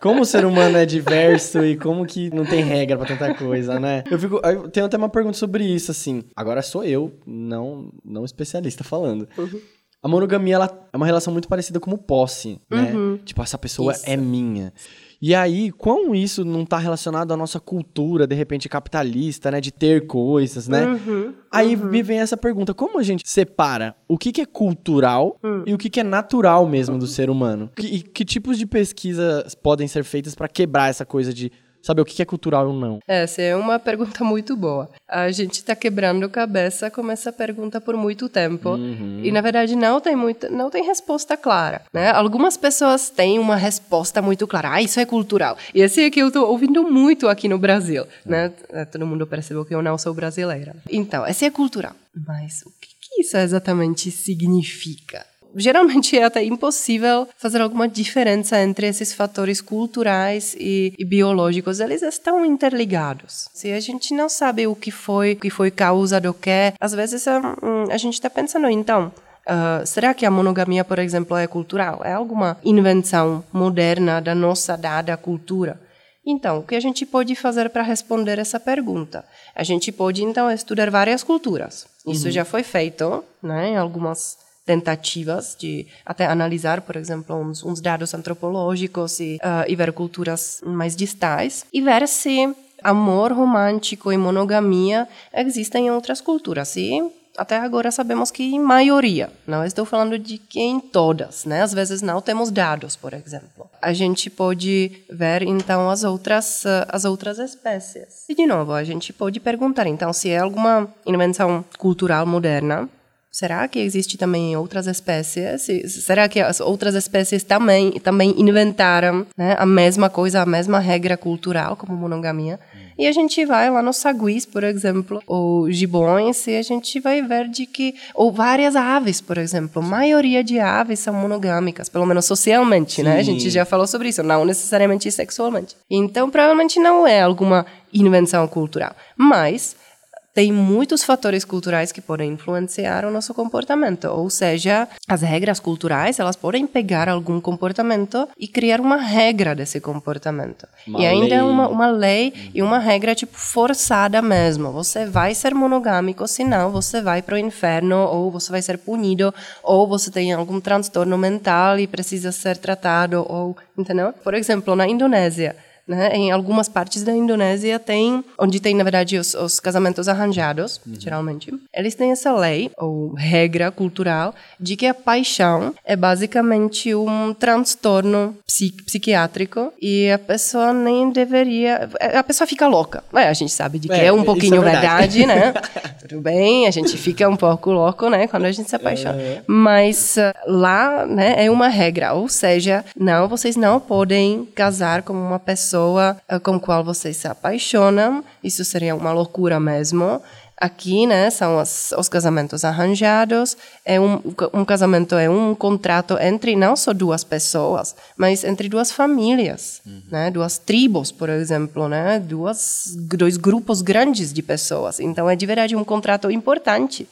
como o ser humano é diverso e como que não tem regra para tanta coisa, né? Eu fico. Eu tenho até uma pergunta sobre isso, assim. Agora sou eu, não, não especialista, falando. Uhum. A monogamia ela é uma relação muito parecida com posse, né? Uhum. Tipo, essa pessoa Isso. é minha. E aí, quão isso não tá relacionado à nossa cultura, de repente, capitalista, né? De ter coisas, né? Uhum, Aí me vem essa pergunta: como a gente separa o que, que é cultural Hum. e o que, que é natural mesmo do ser humano? E que tipos de pesquisas podem ser feitas para quebrar essa coisa de saber o que, é cultural ou não? Essa é uma pergunta muito boa. A gente está quebrando cabeça com essa pergunta por muito tempo e na verdade não tem muita, não tem resposta clara, né? Algumas pessoas têm uma resposta muito clara. Ah, isso é cultural. E esse é que eu estou ouvindo muito aqui no Brasil, né? Eh, Todo mundo percebeu que eu não sou brasileira. Então, esse é cultural. Mas o que, que isso exatamente significa? Geralmente é até impossível fazer alguma diferença entre esses fatores culturais e, e biológicos. Eles estão interligados. Se a gente não sabe o que foi, o que foi causa do que, às vezes hum, a gente está pensando, então, ah, será que a monogamia, por exemplo, é cultural? É alguma invenção moderna da nossa dada cultura? Então, o que a gente pode fazer para responder essa pergunta? A gente pode, então, estudar várias culturas. Isso já foi feito, né, em algumas tentativas de até analisar, por exemplo, uns, uns dados antropológicos e, ah, e ver culturas mais distais e ver se amor romântico e monogamia existem em outras culturas. E até agora sabemos que em maioria, não estou falando de que em todas, né? Às vezes não temos dados, por exemplo. A gente pode ver então as outras uh, as outras espécies. E de novo, a gente pode perguntar então se é alguma invenção cultural moderna Será que existe também outras espécies? Será que as outras espécies também também inventaram né, a mesma coisa, a mesma regra cultural como monogamia? E a gente vai lá nos saguis, por exemplo, ou gibões, e a gente vai ver de que ou várias aves, por exemplo, a maioria de aves são monogâmicas, pelo menos socialmente, Sim. né? A gente já falou sobre isso, não necessariamente sexualmente. Então, provavelmente não é alguma invenção cultural, mas tem muitos fatores culturais que podem influenciar o nosso comportamento, ou seja, as regras culturais, elas podem pegar algum comportamento e criar uma regra desse comportamento. Uma e ainda lei. uma, uma lei uhum. e uma regra tipo forçada mesmo. Você vai ser monogâmico, senão você vai para o inferno, ou você vai ser punido, ou você tem algum transtorno mental e precisa ser tratado, ou, entendeu? Por exemplo, na Indonésia, né? Em algumas partes da Indonésia tem, onde tem na verdade os, os casamentos arranjados, uhum. geralmente, eles têm essa lei ou regra cultural de que a paixão é basicamente um transtorno psiquiátrico e a pessoa nem deveria, a pessoa fica louca. É, a gente sabe de que é, é um pouquinho é verdade. verdade, né? Tudo bem, a gente fica um pouco louco, né, quando a gente se apaixona. É. Mas uh, lá, né, é uma regra, ou seja, não, vocês não podem casar com uma pessoa pessoa eh, com qual vocês se apaixonam. Isso seria uma loucura mesmo. Aqui, né, são os, os casamentos arranjados. É um, um casamento é um contrato entre não só duas pessoas, mas entre duas famílias, uhum. né, duas tribos, por exemplo, né, duas, dois grupos grandes de pessoas. Então é de verdade um contrato importante.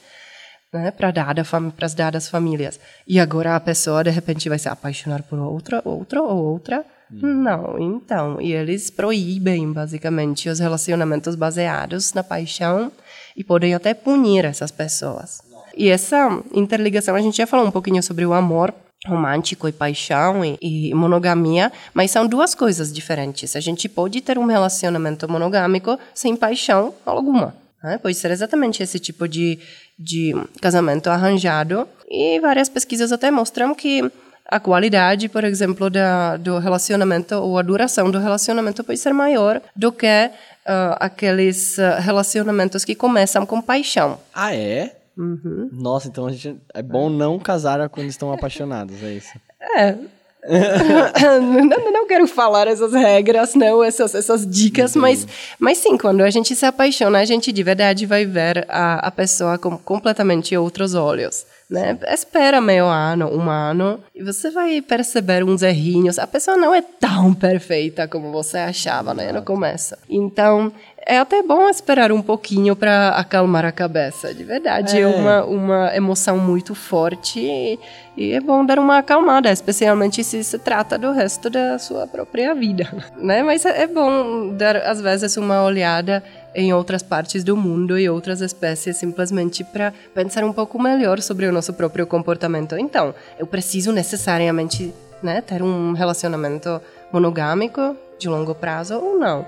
Né, para dada para as dadas famílias. E agora a pessoa de repente vai se apaixonar por outra, outra ou outra não, então, e eles proíbem basicamente os relacionamentos baseados na paixão e podem até punir essas pessoas. E essa interligação, a gente já falou um pouquinho sobre o amor romântico e paixão e, e, monogamia, mas são duas coisas diferentes. A gente pode ter um relacionamento monogâmico sem paixão alguma. Né? Pode ser exatamente esse tipo de, de casamento arranjado. E várias pesquisas até mostram que a qualidade, por exemplo, da, do relacionamento ou a duração do relacionamento pode ser maior do que uh, aqueles uh, relacionamentos que começam com paixão. Ah, é? Uhum. Nossa, então a gente, é bom não casar quando estão apaixonados, é isso? É. não, não, quero falar essas regras, não, essas, essas dicas, mas, mas sim, quando a gente se apaixona, a gente de verdade vai ver a, a pessoa com completamente outros olhos né? Espera meio ano, um ano, e você vai perceber uns errinhos. A pessoa não é tão perfeita como você achava, né, no começo. Então, é até bom esperar um pouquinho para acalmar a cabeça. De verdade, é, é uma, uma emoção muito forte e, e, é bom dar uma acalmada, especialmente se se trata do resto da sua própria vida, né? Mas é, é bom dar, às vezes, uma olhada em outras partes do mundo e outras espécies simplesmente para pensar um pouco melhor sobre o nosso próprio comportamento. Então, eu preciso necessariamente né, ter um relacionamento monogâmico de longo prazo ou não?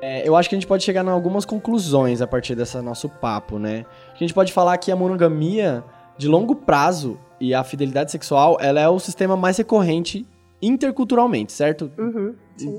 É, eu acho que a gente pode chegar em algumas conclusões a partir desse nosso papo, né? A gente pode falar que a monogamia de longo prazo e a fidelidade sexual, ela é o sistema mais recorrente interculturalmente, certo? Uhum,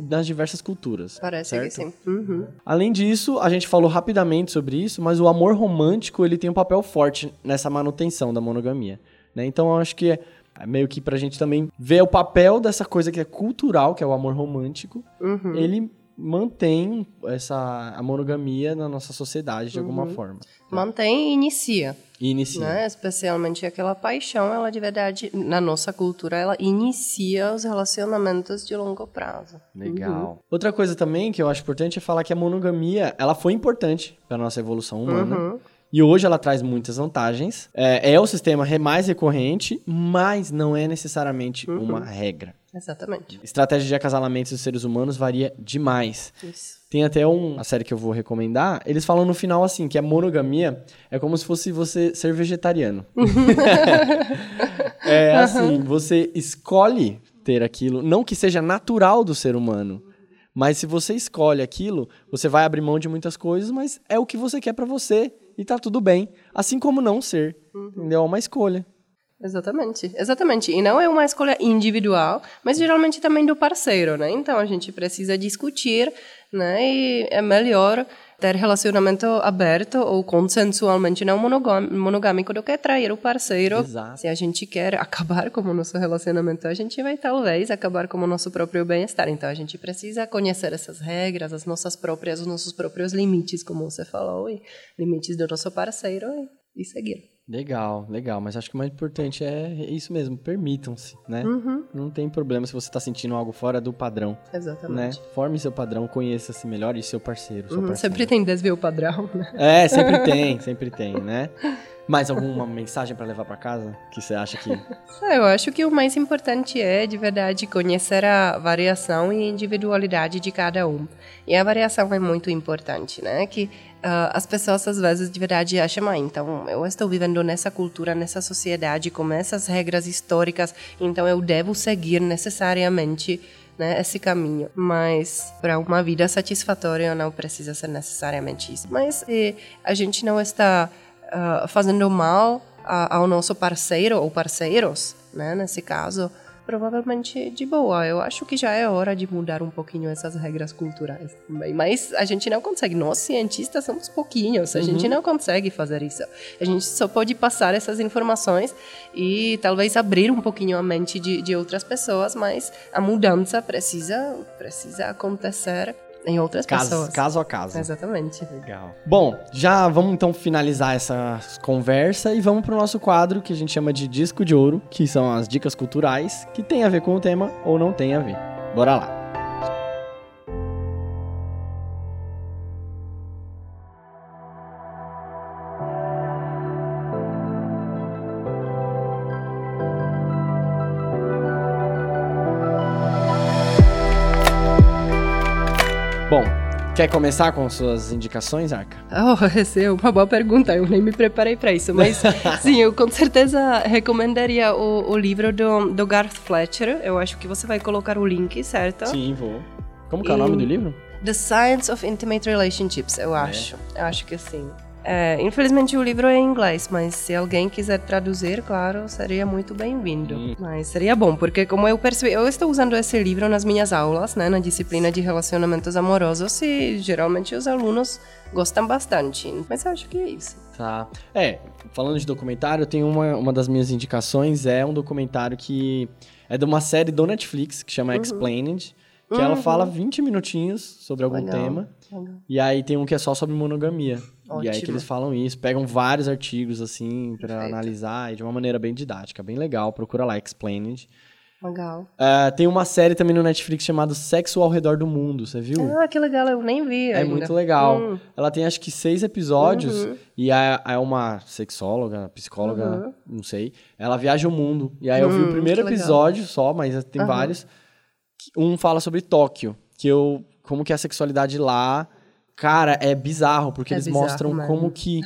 nas diversas culturas. Parece certo? que sim. Uhum. Além disso, a gente falou rapidamente sobre isso, mas o amor romântico ele tem um papel forte nessa manutenção da monogamia. Né? Então, eu acho que é meio que pra gente também ver o papel dessa coisa que é cultural, que é o amor romântico, uhum. ele mantém essa a monogamia na nossa sociedade de alguma uhum. forma. Mantém e inicia. Inicia. Né? Especialmente aquela paixão, ela de verdade, na nossa cultura, ela inicia os relacionamentos de longo prazo. Legal. Uhum. Outra coisa também que eu acho importante é falar que a monogamia, ela foi importante para nossa evolução humana. Uhum. E hoje ela traz muitas vantagens. É, é, o sistema mais recorrente, mas não é necessariamente uhum. uma regra. Exatamente. Estratégia de acasalamento dos seres humanos varia demais. Isso. Tem até um, uma série que eu vou recomendar. Eles falam no final assim, que a monogamia é como se fosse você ser vegetariano. é assim, você escolhe ter aquilo. Não que seja natural do ser humano. Mas se você escolhe aquilo, você vai abrir mão de muitas coisas, mas é o que você quer pra você. E tá tudo bem. Assim como não ser. Entendeu? É uma escolha. Exatamente, exatamente. E não é uma escolha individual, mas geralmente também do parceiro, né? Então a gente precisa discutir, né? E é melhor ter relacionamento aberto ou consensualmente não monogâmico do que trair o parceiro. Exato. Se a gente quer acabar com o nosso relacionamento, a gente vai talvez acabar com o nosso próprio bem-estar. Então a gente precisa conhecer essas regras, as nossas próprias, os nossos próprios limites, como você falou, e limites do nosso parceiro e, e seguir. Legal, legal. Mas acho que o mais importante é isso mesmo. Permitam-se, né? Uhum. Não tem problema se você tá sentindo algo fora do padrão. Né? Exatamente. Forme seu padrão, conheça-se melhor e seu parceiro. Uhum. Sempre tem desvio padrão, né? É, sempre tem, sempre tem, né? Mais alguma mensagem pra levar pra casa que você acha que Ah, Eu acho que o mais importante é, de verdade, conhecer a variação e individualidade de cada um. E a variação é muito importante, né? Que ah, as pessoas, às vezes, de verdade acham, ah, então, eu estou vivendo nessa cultura, nessa sociedade, com essas regras históricas, então eu devo seguir necessariamente né, esse caminho. Mas para uma vida satisfatória não precisa ser necessariamente isso. Mas se a gente não está ah, fazendo mal a- ao nosso parceiro ou parceiros, né, nesse caso, provavelmente de boa. Eu acho que já é hora de mudar um pouquinho essas regras culturais também. Mas a gente não consegue. Nós, cientistas, somos pouquinhos. A gente não consegue fazer isso. A gente só pode passar essas informações e talvez abrir um pouquinho a mente de, de outras pessoas, mas a mudança precisa, precisa acontecer em outras caso, pessoas. caso a caso. Exatamente. Legal. Bom, já vamos então finalizar essa conversa e vamos pro nosso quadro que a gente chama de Disco de Ouro, que são as dicas culturais que tem a ver com o tema ou não tem a ver. Bora lá. Quer começar com suas indicações, Arca? Oh, essa é uma boa pergunta, eu nem me preparei para isso, mas sim, eu com certeza recomendaria o, o livro do, do Garth Fletcher, eu acho que você vai colocar o link, certo? Sim, vou. Como que é o nome do livro? The Science of Intimate Relationships, eu acho, eu acho que sim. É, infelizmente o livro é em inglês, mas se alguém quiser traduzir, claro, seria muito bem-vindo. Mas seria bom, porque como eu percebi, eu estou usando esse livro nas minhas aulas, né, na disciplina de relacionamentos amorosos, e geralmente os alunos gostam bastante. Mas eu acho que é isso. Tá. É, falando de documentário, tem uma, uma das minhas indicações, é um documentário que é de uma série do Netflix, que chama Explained, que ela fala 20 minutinhos sobre algum Legal. tema. E aí tem um que é só sobre monogamia. E aí que Ótimo. eles falam isso, pegam vários artigos, assim, pra Perfeito. analisar, e de uma maneira bem didática, bem legal. Procura lá, Explained. Legal. Ah, tem uma série também no Netflix chamada Sexo ao Redor do Mundo, você viu? Ah, que legal, eu nem vi É ainda. muito legal. Hum, Ela tem acho que seis episódios Uhum. e é, é uma sexóloga, psicóloga, não sei. Ela viaja o mundo. E aí eu vi o Hum, primeiro episódio só, mas tem vários. Um fala sobre Tóquio, que eu como que é a sexualidade lá, cara, é bizarro porque É eles bizarro mostram mesmo. como que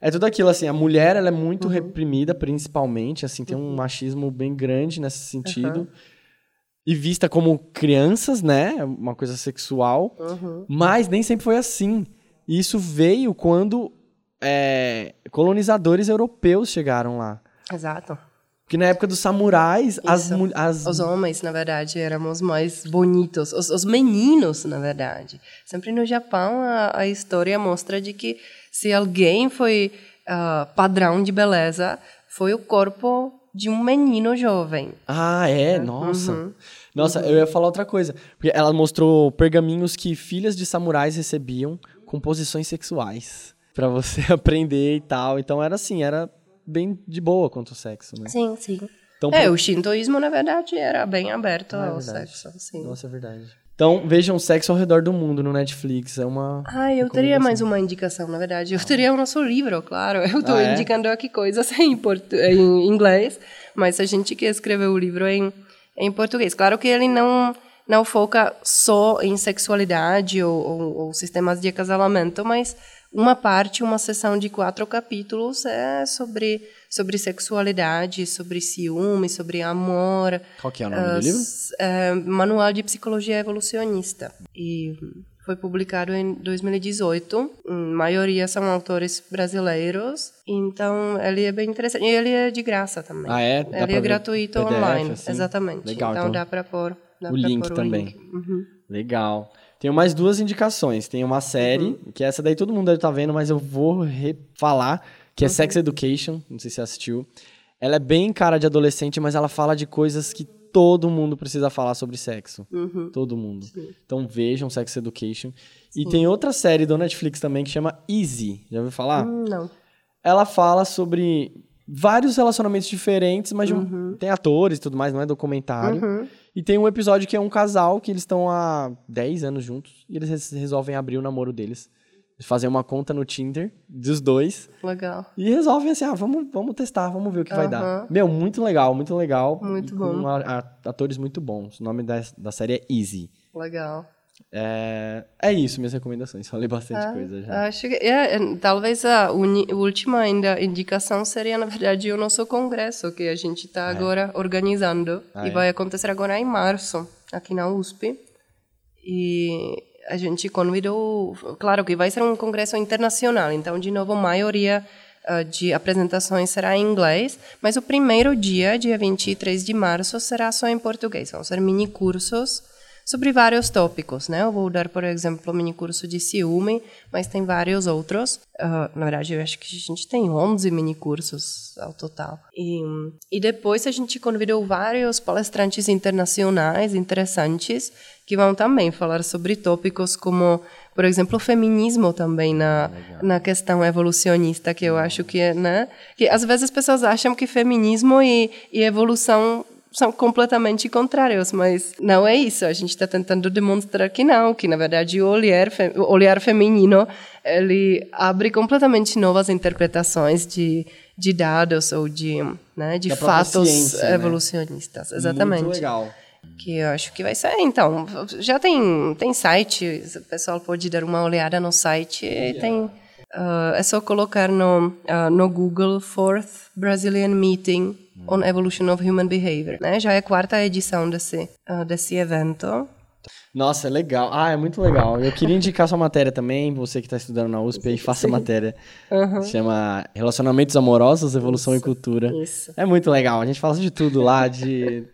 é tudo aquilo assim, a mulher ela é Uhum. muito reprimida principalmente, assim, tem um machismo bem grande nesse sentido. E vista como crianças, né? Uma coisa sexual. uhum. Mas nem sempre foi assim. E isso veio quando é, colonizadores europeus chegaram lá. Exato. Porque na época dos samurais, as, as Os homens, na verdade, éramos mais bonitos. Os, os meninos, na verdade. Sempre no Japão, a, a história mostra de que se alguém foi ah, padrão de beleza, foi o corpo de um menino jovem. Ah, é? Nossa. Uhum. Nossa, eu ia falar outra coisa. Porque ela mostrou pergaminhos que filhas de samurais recebiam com posições sexuais. Pra você aprender e tal. Então era assim, era bem de boa quanto ao sexo, né? Sim, sim. Então, É, pro- o shintoísmo, na verdade, era bem aberto Ah, é ao verdade. sexo. Sim. Nossa, é verdade. Então, vejam Sexo ao Redor do Mundo no Netflix. É uma. Ah, eu teria mais uma indicação, na verdade. Eu teria o nosso livro, claro. Eu estou Ah, é? indicando aqui coisas em, portu em inglês, mas a gente que escreveu o livro em, em português. Claro que ele não, não foca só em sexualidade ou, ou, ou sistemas de acasalamento, mas uma parte, uma sessão de quatro capítulos é sobre, sobre sexualidade, sobre ciúme, sobre amor. Qual que é o nome do livro? É, Manual de Psicologia Evolucionista. E foi publicado em 2018. A maioria são autores brasileiros. Então, ele é bem interessante. E ele é de graça também. Ah, é? Dá ele é gratuito PDF, online. assim? Exatamente. Legal, então, então dá para pôr dá o link pôr o também. link. Uhum. Legal. Tenho mais duas indicações. Tem uma série, que essa daí todo mundo deve estar vendo, mas eu vou falar, que é Sex Education. Não sei se você assistiu. Ela é bem cara de adolescente, mas ela fala de coisas que todo mundo precisa falar sobre sexo. Uhum. Todo mundo. Então vejam Sex Education. E tem outra série do Netflix também que chama Easy. Já ouviu falar? Hum, Não. Ela fala sobre vários relacionamentos diferentes, mas de um- tem atores e tudo mais, não é documentário. Uhum. E tem um episódio que é um casal que eles estão há 10 anos juntos e eles res- resolvem abrir o namoro deles. Eles fazem uma conta no Tinder dos dois Legal. e resolvem assim, ah, vamos, vamos testar, vamos ver o que vai dar. Meu, muito legal, muito legal. Muito bom. Com atores muito bons. O nome da, da série é Easy. Legal. É, é isso, minhas recomendações. Falei bastante Ah, coisa já. Acho que é, é, talvez a uni- última ainda indicação seria, na verdade, o nosso congresso que a gente está agora organizando Ah, e é? vai acontecer agora em março, aqui na USP. E a gente convidou, claro que vai ser um congresso internacional, então, de novo, a maioria ah, de apresentações será em inglês, mas o primeiro dia, dia 23 de março, será só em português. Vão ser mini cursos sobre vários tópicos, né? Eu vou dar, por exemplo, o mini curso de ciúme, mas tem vários outros. Ah, na verdade, eu acho que a gente tem 11 mini cursos ao total. E, e depois a gente convidou vários palestrantes internacionais interessantes que vão também falar sobre tópicos como, por exemplo, o feminismo também na, na questão evolucionista, que eu acho que é, né? Que às vezes as pessoas acham que feminismo e, e evolução são completamente contrários, mas não é isso. A gente está tentando demonstrar que não, que na verdade o olhar, o olhar feminino ele abre completamente novas interpretações de, de dados ou de, né, de Da fatos ciência, né? evolucionistas. Exatamente. Muito legal. Que eu acho que vai ser. Então, já tem, tem site, o pessoal pode dar uma olhada no site. e Tem, ah, é só colocar no, ah, no Google Fourth Brazilian Meeting on Evolution of Human Behavior. Né? Já é a quarta edição desse evento. Nossa, é legal. Ah, é muito legal. Eu queria indicar sua matéria também, você que está estudando na USP aí, faça a matéria. Se chama Relacionamentos Amorosos, Evolução e Cultura. Isso. É muito legal. A gente fala de tudo lá, de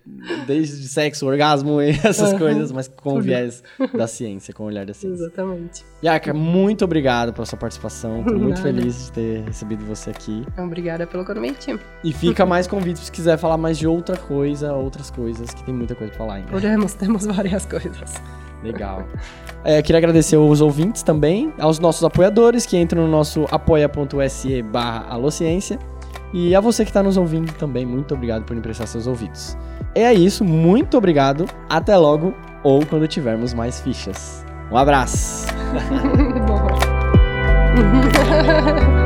desde sexo, orgasmo e essas coisas, mas com o viés da ciência, com o olhar da ciência. Exatamente. Yaka, muito obrigado pela sua participação. Tô muito feliz de ter recebido você aqui. Obrigada pelo convite. E fica mais convite se quiser falar mais de outra coisa, outras coisas, que tem muita coisa pra falar ainda. Podemos, temos várias coisas. Legal. É, queria agradecer aos ouvintes também, aos nossos apoiadores que entram no nosso apoia.se barra alociência e a você que está nos ouvindo também, muito obrigado por emprestar seus ouvidos. É isso, muito obrigado, até logo ou quando tivermos mais fichas. Um abraço!